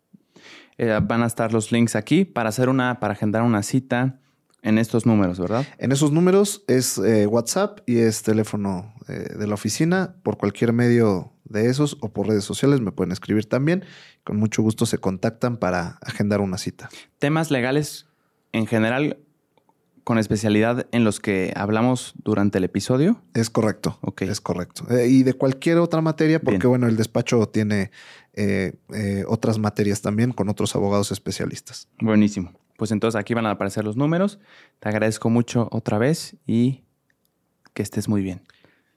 Eh, van a estar los links aquí para hacer una, para agendar una cita en estos números, ¿verdad? En esos números es eh, WhatsApp y es teléfono eh, de la oficina. Por cualquier medio de esos o por redes sociales me pueden escribir también. Con mucho gusto se contactan para agendar una cita. Temas legales en general con especialidad en los que hablamos durante el episodio. Es correcto. Ok. Es correcto. Eh, y de cualquier otra materia, porque bueno, el despacho tiene otras materias también con otros abogados especialistas. Buenísimo. Pues entonces aquí van a aparecer los números. Te agradezco mucho otra vez y que estés muy bien.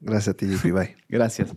Gracias a ti, JP. Bye. Gracias.